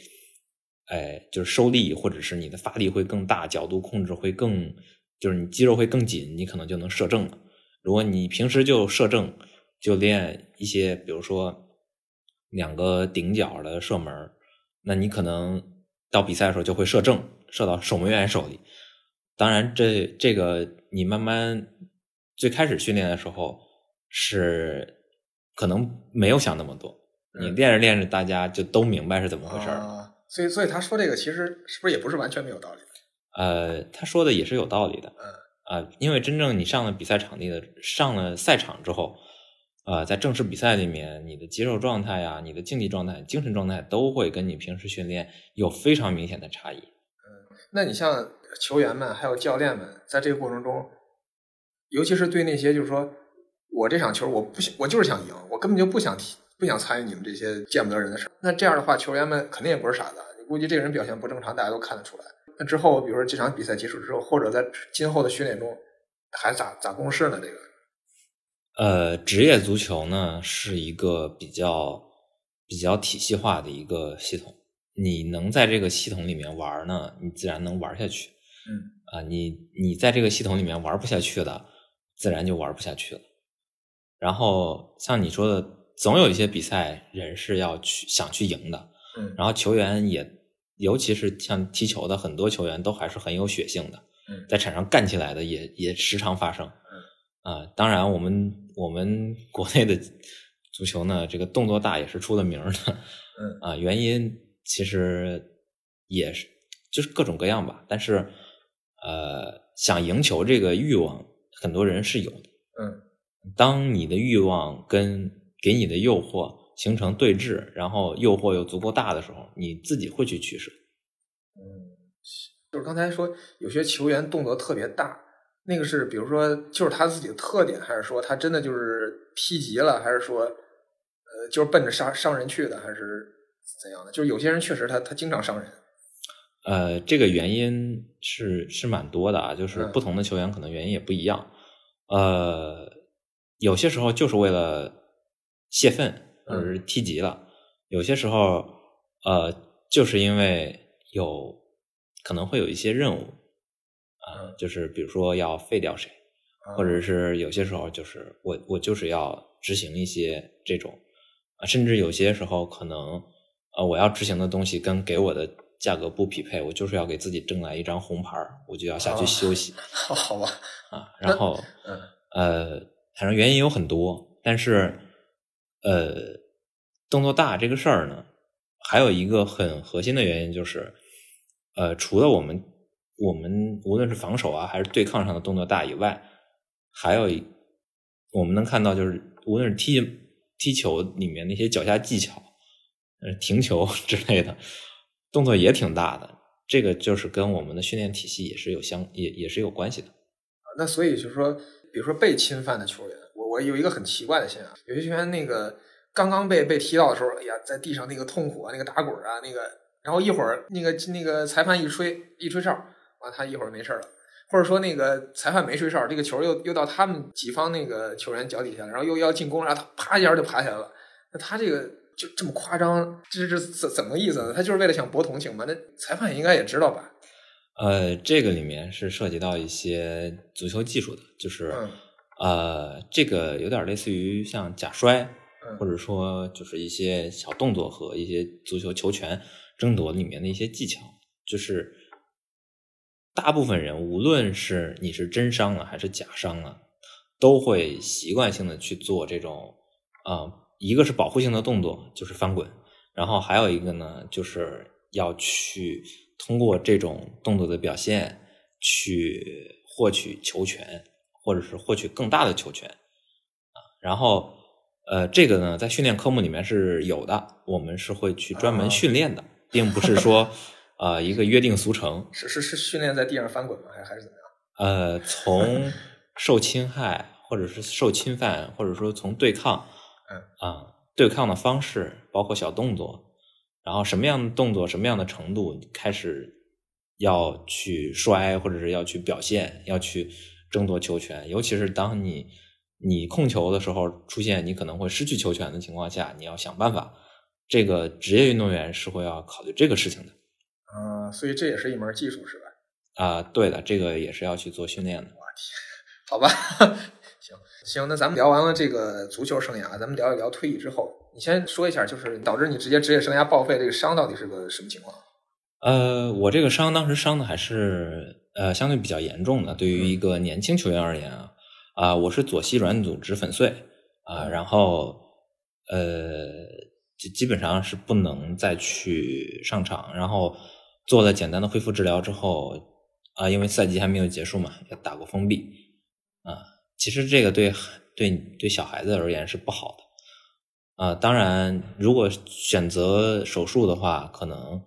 哎，就是收力或者是你的发力会更大，角度控制会更，就是你肌肉会更紧，你可能就能射正了。如果你平时就射正，就练一些，比如说两个顶角的射门，那你可能到比赛的时候就会射正，射到守门员手里。当然这，这个你慢慢最开始训练的时候是可能没有想那么多，你嗯练着练着，大家就都明白是怎么回事儿了。啊，所以所以他说这个其实是不是也不是完全没有道理？呃，他说的也是有道理的。嗯啊、因为真正你上了比赛场地的，上了赛场之后，呃，在正式比赛里面，你的肌肉状态呀、你的竞技状态、精神状态都会跟你平时训练有非常明显的差异。嗯那你像球员们还有教练们，在这个过程中，尤其是对那些就是说我这场球我不想，我就是想赢，我根本就不想踢，不想参与你们这些见不得人的事儿。那这样的话，球员们肯定也不是傻子，你估计这个人表现不正常，大家都看得出来。那之后，比如说这场比赛结束之后，或者在今后的训练中，还咋咋公示呢？这个，呃，职业足球呢是一个比较比较体系化的一个系统，你能在这个系统里面玩呢，你自然能玩下去。嗯啊、你你在这个系统里面玩不下去的，自然就玩不下去了。然后像你说的，总有一些比赛人是要去想去赢的，嗯然后球员也，尤其是像踢球的很多球员都还是很有血性的，嗯在场上干起来的也也时常发生。啊、当然我们我们国内的足球呢，这个动作大也是出了名的。嗯 啊、原因其实也是就是各种各样吧，但是呃，想赢球这个欲望，很多人是有的。嗯当你的欲望跟给你的诱惑形成对峙，然后诱惑又足够大的时候，你自己会去取舍。嗯，就是刚才说有些球员动作特别大，那个是比如说就是他自己的特点，还是说他真的就是踢急了，还是说呃就是奔着伤伤人去的，还是怎样的？就是有些人确实他他经常伤人。呃，这个原因是是蛮多的啊，就是嗯不同的球员可能原因也不一样。呃，有些时候就是为了泄愤或者是踢急了，有些时候呃，就是因为有可能会有一些任务啊、嗯。就是比如说要废掉谁，或者是有些时候就是我我就是要执行一些这种啊，甚至有些时候可能呃我要执行的东西跟给我的价格不匹配，我就是要给自己挣来一张红牌，我就要下去哦休息、好好吧，啊。然后嗯。呃，反正原因有很多，但是呃，动作大这个事儿呢，还有一个很核心的原因就是，呃，除了我们我们无论是防守啊还是对抗上的动作大以外，还有一我们能看到就是无论是踢踢球里面那些脚下技巧，呃，停球 之类的动作也挺大的。这个就是跟我们的训练体系也是有相也也是有关系的。那所以就是说，比如说被侵犯的球员，有一个很奇怪的现象，有些球员那个刚刚被被踢到的时候，哎呀，在地上那个痛苦啊，那个打滚啊，那个，然后一会儿那个那个裁判一吹一吹哨，完他一会儿没事了，或者说那个裁判没吹哨，这个球又又到他们己方那个球员脚底下，然后又要进攻，然后他啪一下就爬起来了。那他这个就这么夸张，这这怎怎么意思呢？他就是为了想博同情嘛？那裁判应该也知道吧？呃，这个里面是涉及到一些足球技术的，就是、嗯呃，这个有点类似于像假摔，嗯或者说就是一些小动作和一些足球球权争夺里面的一些技巧，就是大部分人无论是你是真伤了还是假伤了，都会习惯性的去做这种啊、呃一个是保护性的动作，就是翻滚，然后还有一个呢，就是要去通过这种动作的表现去获取球权，或者是获取更大的球权啊。然后呃，这个呢，在训练科目里面是有的，我们是会去专门啊训练的，并不是说 呃一个约定俗成。是是是训练在地上翻滚吗？还还是怎么样？呃，从受侵害，或者是受侵犯，或者说从对抗，嗯啊、对抗的方式，包括小动作，然后什么样的动作，什么样的程度开始要去摔，或者是要去表现，要去争夺球权，尤其是当你你控球的时候出现你可能会失去球权的情况下，你要想办法。这个职业运动员是会要考虑这个事情的啊、所以这也是一门技术是吧？啊、对的，这个也是要去做训练的。好吧，行行，那咱们聊完了这个足球生涯，咱们聊一聊退役之后。你先说一下，就是导致你直接职业生涯报废这个伤到底是个什么情况？呃，我这个伤当时伤的还是呃相对比较严重的，对于一个年轻球员而言啊，啊、我是左膝软组织粉碎啊、然后呃基基本上是不能再去上场，然后做了简单的恢复治疗之后啊、因为赛季还没有结束嘛，也打过封闭啊、其实这个对对对小孩子而言是不好的。啊，当然，如果选择手术的话，可能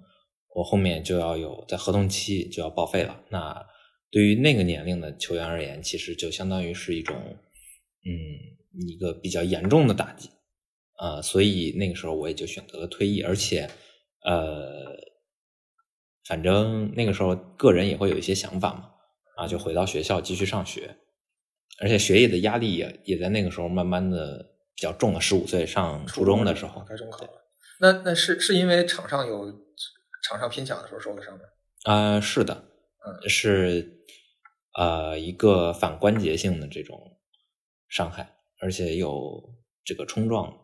我后面就要有在合同期就要报废了。那对于那个年龄的球员而言，其实就相当于是一种，嗯，一个比较严重的打击。啊，所以那个时候我也就选择了退役，而且，呃，反正那个时候个人也会有一些想法嘛，啊，就回到学校继续上学，而且学业的压力也也在那个时候慢慢的比较重了。十五岁上初中的时候，该中考了。那那是是因为场上有场上拼抢的时候受的伤吗？啊、是的，嗯是呃一个反关节性的这种伤害，而且有这个冲撞。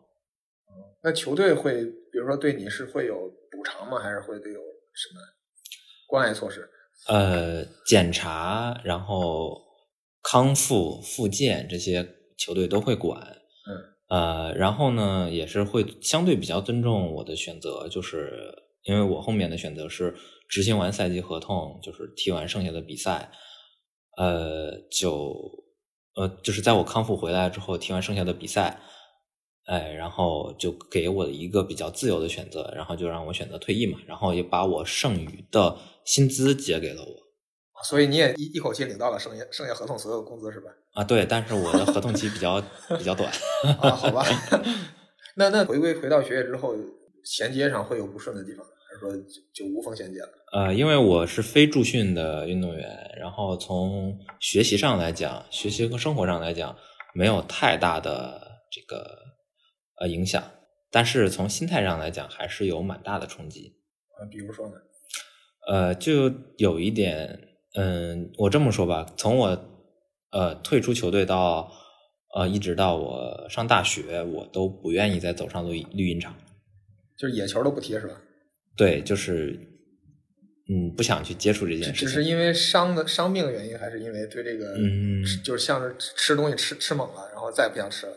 那球队会，比如说对你是会有补偿吗？还是会对有什么关爱措施？呃，检查，然后康复、复健这些球队都会管。嗯，呃，然后呢，也是会相对比较尊重我的选择，就是因为我后面的选择是执行完赛季合同，就是踢完剩下的比赛，呃，就呃，就是在我康复回来之后，踢完剩下的比赛，哎，然后就给我一个比较自由的选择，然后就让我选择退役嘛，然后也把我剩余的薪资结给了我。所以你也一一口气领到了剩下剩下合同所有工资是吧？啊，对，但是我的合同期比较比较短。啊，好吧。那那回归回到学业之后，衔接上会有不顺的地方，还是说就就无缝衔接了？呃，因为我是非驻训的运动员，然后从学习上来讲，学习和生活上来讲，没有太大的这个呃影响，但是从心态上来讲，还是有蛮大的冲击。啊，比如说呢？呃，就有一点，嗯，我这么说吧，从我呃退出球队到呃一直到我上大学，我都不愿意再走上绿绿茵场。就是野球都不踢是吧？对，就是嗯，不想去接触这件事情。只只是因为伤的伤病的原因，还是因为对这个，嗯就是像是吃吃东西吃吃猛了，然后再也不想吃了。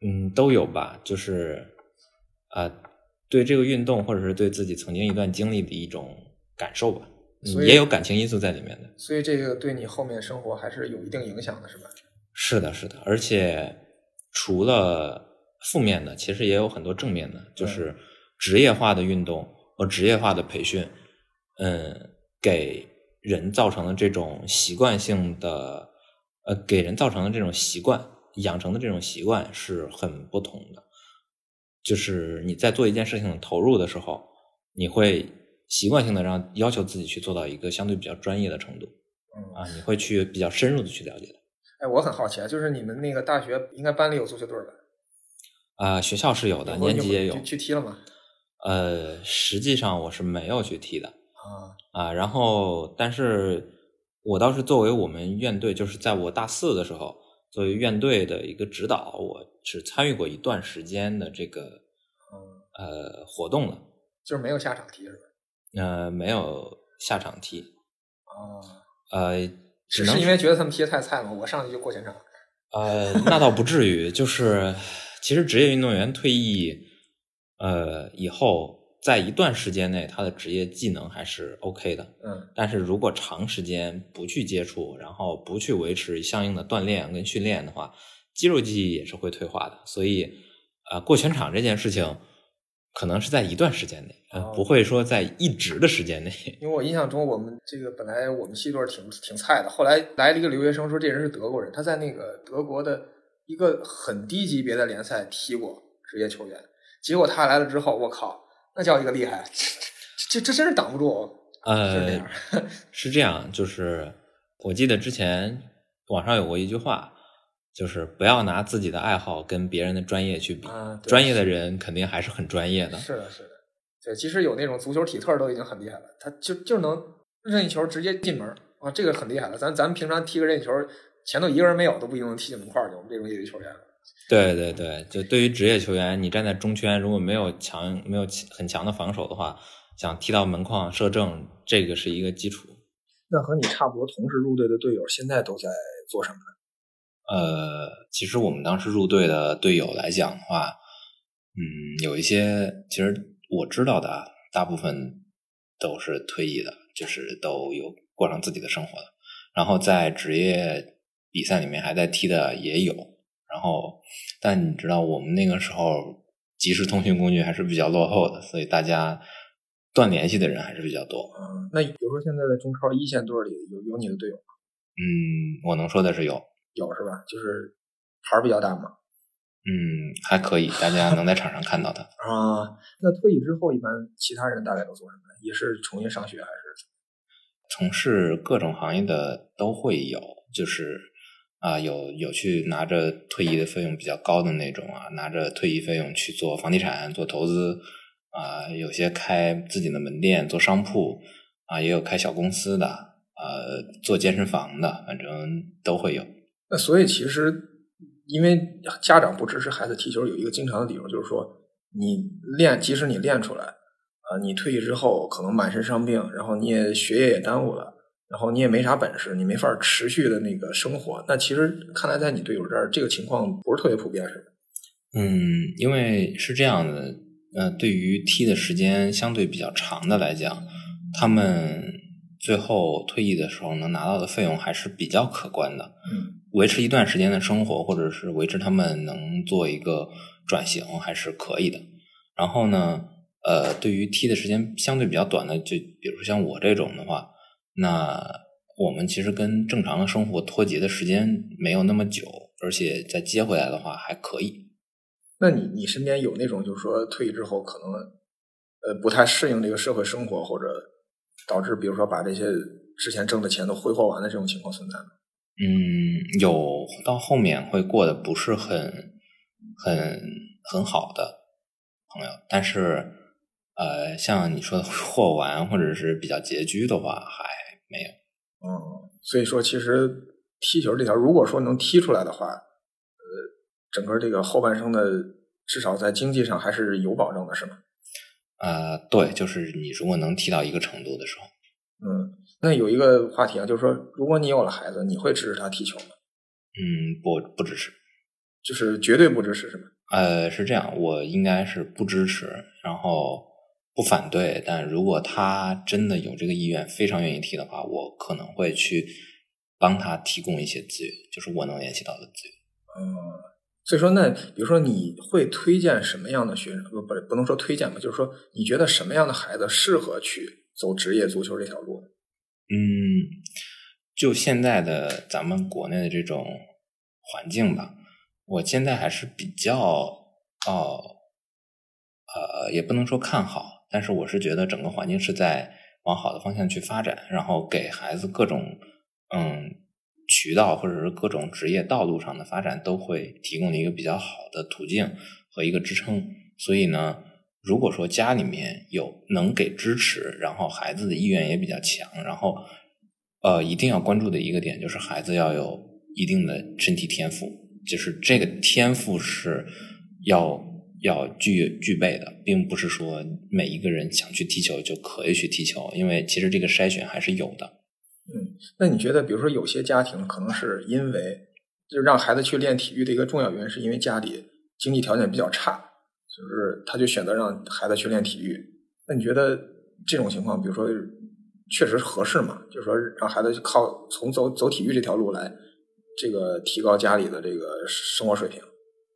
嗯，都有吧，就是呃，对这个运动或者是对自己曾经一段经历的一种感受吧，嗯所以也有感情因素在里面的。所以这个对你后面生活还是有一定影响的，是吧？是的，是的，而且除了负面的，其实也有很多正面的，就是职业化的运动和职业化的培训，嗯，给人造成的这种习惯性的，呃，给人造成的这种习惯，养成的这种习惯是很不同的。就是你在做一件事情投入的时候，你会习惯性的让要求自己去做到一个相对比较专业的程度。嗯啊，你会去比较深入的去了解它。哎，我很好奇啊，就是你们那个大学应该班里有足球队吧？啊、学校是有的，年级也有去。去踢了吗？呃，实际上我是没有去踢的啊，啊，然后但是我倒是作为我们院队，就是在我大四的时候，作为院队的一个指导，我是参与过一段时间的这个嗯，呃活动了，就是没有下场踢是吧？呃，没有下场踢，啊，呃，只能是是因为觉得他们踢的太菜吗？我上去就过前场。呃，那倒不至于，就是其实职业运动员退役，呃，以后在一段时间内，他的职业技能还是 OK 的。嗯但是如果长时间不去接触，然后不去维持相应的锻炼跟训练的话，肌肉记忆也是会退化的。所以，呃，过全场这件事情，可能是在一段时间内，不会说在一直的时间内。因为我印象中，我们这个本来我们系队挺挺菜的，后来来了一个留学生，说这人是德国人，他在那个德国的一个很低级别的联赛踢过职业球员，结果他来了之后，我靠，那叫一个厉害，这这这真是挡不住，呃，是这样，就是我记得之前网上有过一句话，就是不要拿自己的爱好跟别人的专业去比，啊专业的人肯定还是很专业的。是的，是的，对，其实有那种足球体特都已经很厉害了，他就就能任意球直接进门啊，这个很厉害了。咱咱们平常踢个任意球，前头一个人没有都不一定能踢进门框去，我们这种业余球员。对对对，就对于职业球员，你站在中圈，如果没有强没有很强的防守的话，想踢到门框射正，这个是一个基础。那和你差不多同时入队的队友，现在都在做什么呢？呃，其实我们当时入队的队友来讲的话，嗯，有一些其实我知道的啊，大部分都是退役的，就是都有过上自己的生活了。然后在职业比赛里面还在踢的也有。然后，但你知道我们那个时候即时通讯工具还是比较落后的，所以大家断联系的人还是比较多。嗯，那比如说现在的中超一线队里有有你的队友吗？嗯，我能说的是有，有是吧？就是牌儿比较大嘛。嗯，还可以，大家能在场上看到他。啊，那退役之后，一般其他人大概都做什么？也是重新上学还是？从事各种行业的都会有，就是啊、有有去拿着退役的费用比较高的那种啊，拿着退役费用去做房地产、做投资啊、有些开自己的门店、做商铺啊、也有开小公司的，呃，做健身房的，反正都会有。那所以其实，因为家长不支持孩子踢球，有一个经常的理由就是说，你练，即使你练出来，啊、你退役之后可能满身伤病，然后你也学业也耽误了，然后你也没啥本事，你没法持续的那个生活。那其实看来在你队友这儿，这个情况不是特别普遍，是吧？嗯，因为是这样的，呃，对于踢的时间相对比较长的来讲，他们最后退役的时候能拿到的费用还是比较可观的。嗯，维持一段时间的生活，或者是维持他们能做一个转型，还是可以的。然后呢，呃，对于踢的时间相对比较短的，就比如像我这种的话，那我们其实跟正常的生活脱节的时间没有那么久，而且再接回来的话还可以。那你你身边有那种就是说退役之后可能呃不太适应这个社会生活，或者导致比如说把这些之前挣的钱都挥霍完的这种情况存在吗？嗯，有到后面会过得不是很很很好的朋友，但是呃，像你说的 霍完或者是比较拮据的话，还没有。嗯，所以说其实踢球这条，如果说能踢出来的话，呃，整个这个后半生的至少在经济上还是有保证的，是吗？呃，对，就是你如果能踢到一个程度的时候，嗯，那有一个话题啊，就是说，如果你有了孩子，你会支持他踢球吗？嗯，不不支持。就是绝对不支持，是吗？呃，是这样，我应该是不支持，然后不反对，但如果他真的有这个意愿，非常愿意踢的话，我可能会去帮他提供一些资源，就是我能联系到的资源。嗯，所以说，那比如说，你会推荐什么样的学生？不不，不能说推荐吧，就是说，你觉得什么样的孩子适合去走职业足球这条路？嗯，就现在的咱们国内的这种环境吧，我现在还是比较哦，呃，也不能说看好，但是我是觉得整个环境是在往好的方向去发展，然后给孩子各种嗯，渠道或者是各种职业道路上的发展，都会提供了一个比较好的途径和一个支撑。所以呢，如果说家里面有能给支持，然后孩子的意愿也比较强，然后呃，一定要关注的一个点就是孩子要有一定的身体天赋，就是这个天赋是要要具具备的，并不是说每一个人想去踢球就可以去踢球，因为其实这个筛选还是有的。嗯，那你觉得，比如说有些家庭可能是因为就让孩子去练体育的一个重要原因，是因为家里经济条件比较差，就是他就选择让孩子去练体育。那你觉得这种情况，比如说确实合适吗？就是说让孩子靠从走走体育这条路来这个提高家里的这个生活水平？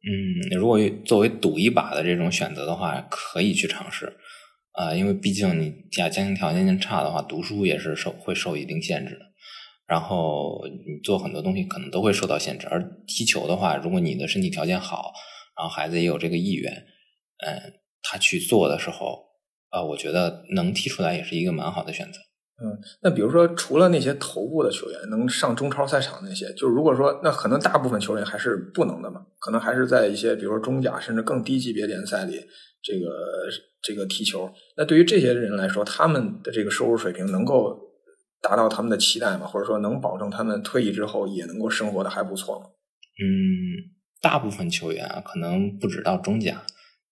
嗯，如果作为赌一把的这种选择的话，可以去尝试啊，因为毕竟你家家庭条件差的话，读书也是受会受一定限制的。然后你做很多东西可能都会受到限制，而踢球的话，如果你的身体条件好，然后孩子也有这个意愿，嗯，他去做的时候，啊，我觉得能踢出来也是一个蛮好的选择。嗯，那比如说，除了那些头部的球员能上中超赛场那些，就是如果说那可能大部分球员还是不能的嘛，可能还是在一些比如说中甲甚至更低级别联赛里这个这个踢球。那对于这些人来说，他们的这个收入水平能够达到他们的期待吗？或者说能保证他们退役之后也能够生活的还不错吗？嗯，大部分球员，可能不止到中甲，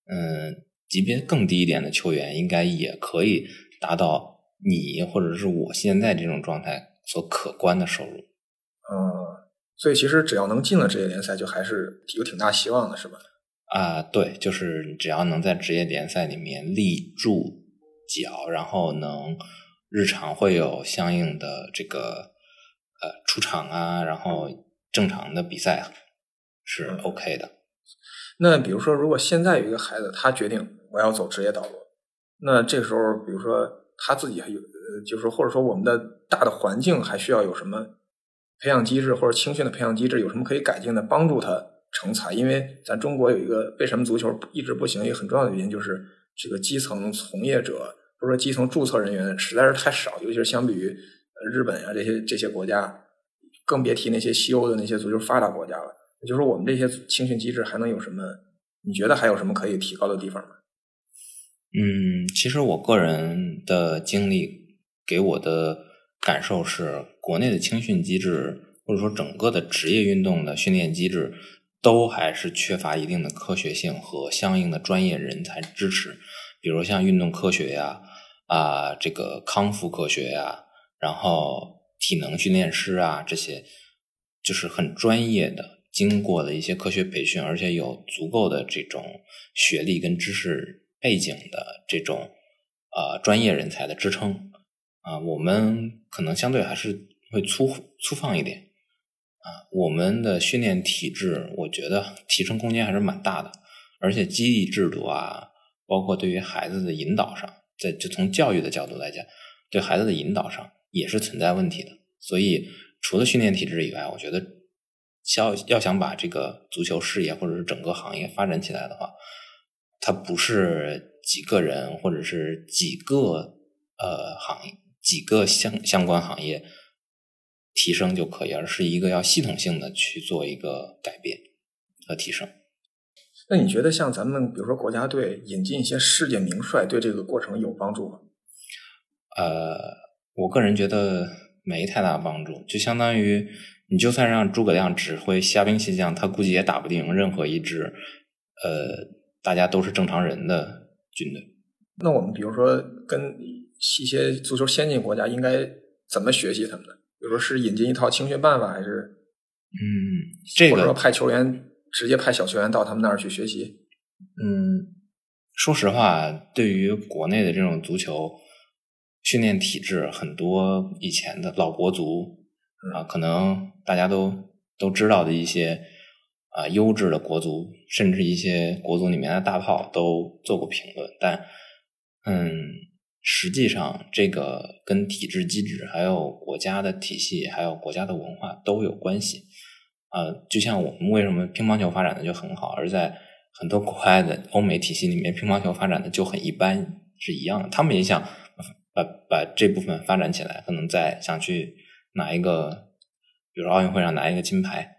嗯，级别更低一点的球员应该也可以达到。你或者是我现在这种状态所可观的收入，嗯，所以其实只要能进了职业联赛，就还是有挺大希望的，是吧？啊，对，就是只要能在职业联赛里面立住脚，然后能日常会有相应的这个呃出场啊，然后正常的比赛是 OK 的。那比如说，如果现在有一个孩子，他决定我要走职业道路，那这时候，比如说。他自己还有，呃，就是说，或者说我们的大的环境还需要有什么培养机制或者青训的培养机制，有什么可以改进的，帮助他成才？因为咱中国有一个为什么足球一直不行，一个很重要的原因就是这个基层从业者或者说基层注册人员实在是太少，尤其是相比于日本啊这些这些国家，更别提那些西欧的那些足球发达国家了。就是，我们这些青训机制还能有什么？你觉得还有什么可以提高的地方吗？嗯，其实我个人的经历给我的感受是，国内的青训机制或者说整个的职业运动的训练机制，都还是缺乏一定的科学性和相应的专业人才支持。比如像运动科学呀，啊，这个康复科学呀，然后体能训练师啊，这些就是很专业的，经过的一些科学培训，而且有足够的这种学历跟知识。背景的这种呃专业人才的支撑啊，我们可能相对还是会粗粗放一点啊。我们的训练体制，我觉得提升空间还是蛮大的，而且激励制度啊，包括对于孩子的引导上，在就从教育的角度来讲，对孩子的引导上也是存在问题的。所以，除了训练体制以外，我觉得要要想把这个足球事业或者是整个行业发展起来的话。它不是几个人或者是几个呃行业几个相相关行业提升就可以，而是一个要系统性的去做一个改变和提升。那你觉得像咱们比如说国家队引进一些世界名帅，对这个过程有帮助吗？呃，我个人觉得没太大帮助，就相当于你就算让诸葛亮指挥虾兵蟹将，他估计也打不定任何一支呃。大家都是正常人的军队。那我们比如说跟一些足球先进国家应该怎么学习他们呢？比如说是引进一套青训办法，还是嗯，这个或者说派球员直接派小球员到他们那儿去学习？嗯，说实话，对于国内的这种足球训练体制，很多以前的老国足啊，可能大家都都知道的一些。啊，优质的国足，甚至一些国足里面的大炮都做过评论，但，嗯，实际上这个跟体制机制、还有国家的体系、还有国家的文化都有关系。呃，就像我们为什么乒乓球发展的就很好，而在很多国外的欧美体系里面，乒乓球发展的就很一般是一样的。他们也想把把这部分发展起来，可能在想去拿一个比如奥运会上拿一个金牌，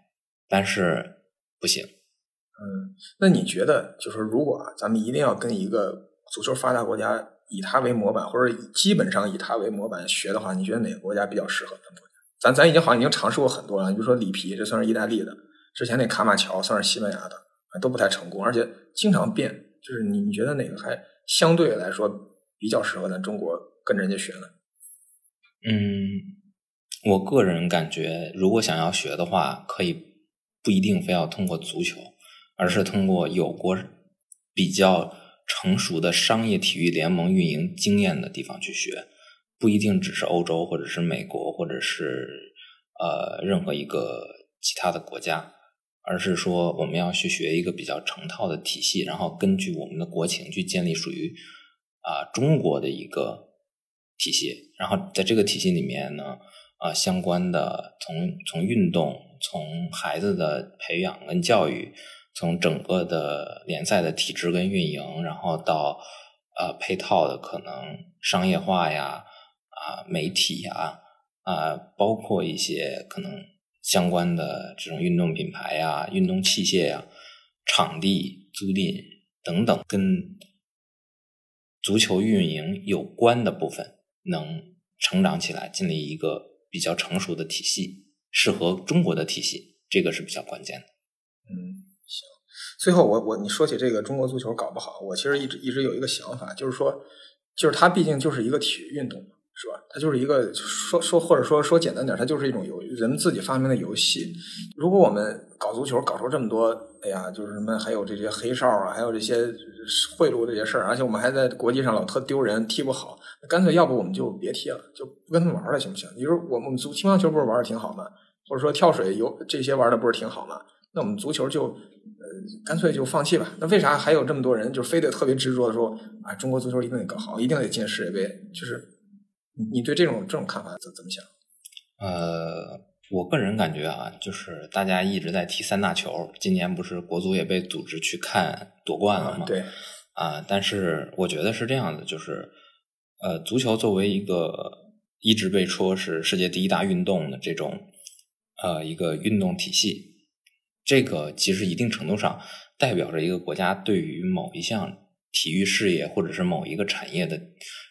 但是不行。嗯，那你觉得，就是如果咱们一定要跟一个足球发达国家以它为模板，或者基本上以它为模板学的话，你觉得哪个国家比较适合咱们国家？咱咱已经好像已经尝试过很多了，比如说里皮，这算是意大利的；之前那卡马乔算是西班牙的，都不太成功，而且经常变。就是你你觉得哪个还相对来说比较适合咱中国跟人家学呢？嗯，我个人感觉，如果想要学的话，可以不一定非要通过足球。而是通过有过比较成熟的商业体育联盟运营经验的地方去学，不一定只是欧洲或者是美国或者是呃任何一个其他的国家，而是说我们要去学一个比较成套的体系，然后根据我们的国情去建立属于啊中国的一个体系，然后在这个体系里面呢啊相关的从从运动从孩子的培养跟教育。从整个的联赛的体制跟运营，然后到呃配套的可能商业化呀啊媒体呀啊，包括一些可能相关的这种运动品牌呀、运动器械呀、场地租赁等等，跟足球运营有关的部分，能成长起来，建立一个比较成熟的体系，适合中国的体系，这个是比较关键的。嗯。行最后，我我你说起这个中国足球搞不好，我其实一直一直有一个想法，就是说，就是它毕竟就是一个体育运动，是吧？它就是一个说说或者说说简单点，它就是一种游人自己发明的游戏。如果我们搞足球搞出这么多，哎呀，就是什么还有这些黑哨啊，还有这些贿赂这些事儿，而且我们还在国际上老特丢人，踢不好，干脆要不我们就别踢了，就不跟他们玩了，行不行？你说我们足乒乓球不是玩的挺好吗？或者说跳水游这些玩的不是挺好吗？那我们足球就呃。干脆就放弃吧。那为啥还有这么多人就非得特别执着的说啊，中国足球一定得搞好，一定得进世界杯？就是你对这种这种看法怎怎么想？呃，我个人感觉啊，就是大家一直在踢三大球，今年不是国足也被组织去看夺冠了吗？对啊，但是我觉得是这样的，就是呃，足球作为一个一直被说是世界第一大运动的这种呃一个运动体系。这个其实一定程度上代表着一个国家对于某一项体育事业或者是某一个产业的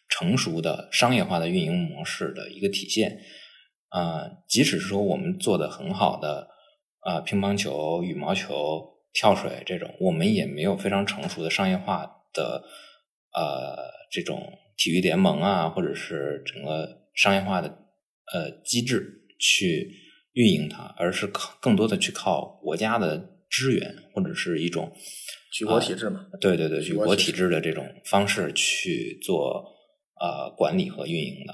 成熟的商业化的运营模式的一个体现。啊，即使是说我们做的很好的啊，乒乓球、羽毛球、跳水这种，我们也没有非常成熟的商业化的呃这种体育联盟啊，或者是整个商业化的呃机制去。运营它，而是靠更多的去靠国家的支援，或者是一种举国体制嘛？对对对，举国体制的这种方式去做呃管理和运营的。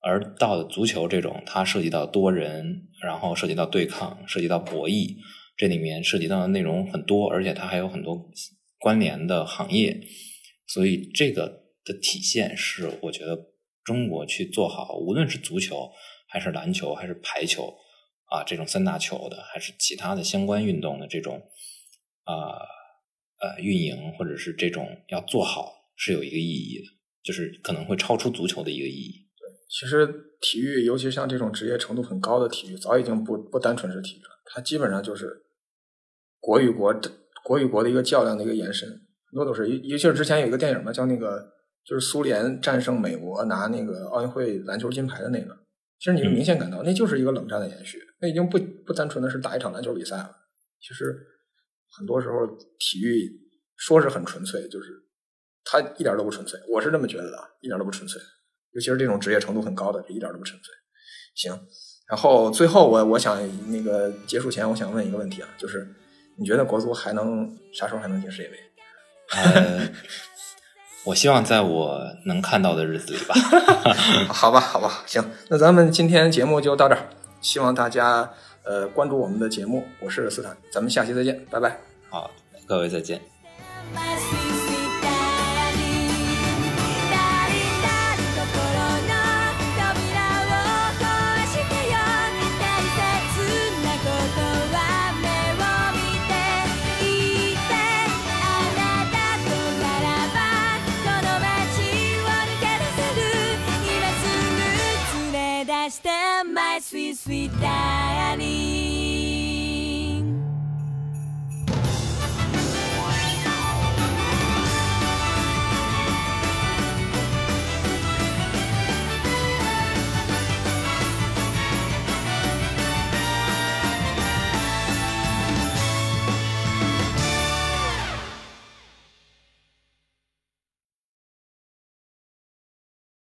而到足球这种，它涉及到多人，然后涉及到对抗，涉及到博弈，这里面涉及到的内容很多，而且它还有很多关联的行业，所以这个的体现是我觉得中国去做好，无论是足球还是篮球还是排球。啊，这种三大球的，还是其他的相关运动的这种，呃呃，运营或者是这种要做好，是有一个意义的，就是可能会超出足球的一个意义。对，其实体育，尤其像这种职业程度很高的体育，早已经不不单纯是体育了，它基本上就是国与国的、国与国的一个较量的一个延伸，很多都是。尤其是之前有一个电影嘛，叫那个，就是苏联战胜美国拿那个奥运会篮球金牌的那个。其实你明显感到，那就是一个冷战的延续。那已经不不单纯的是打一场篮球比赛了。其实很多时候体育说是很纯粹，就是它一点都不纯粹。我是这么觉得的，一点都不纯粹。尤其是这种职业程度很高的，一点都不纯粹。行，然后最后我我想那个结束前，我想问一个问题啊，就是你觉得国足还能啥时候还能进世界杯？呃，我希望在我能看到的日子里吧。好吧，好吧，行，那咱们今天节目就到这儿。希望大家呃关注我们的节目，我是斯坦，咱们下期再见，拜拜。好，各位再见。sweet, sweet Diane.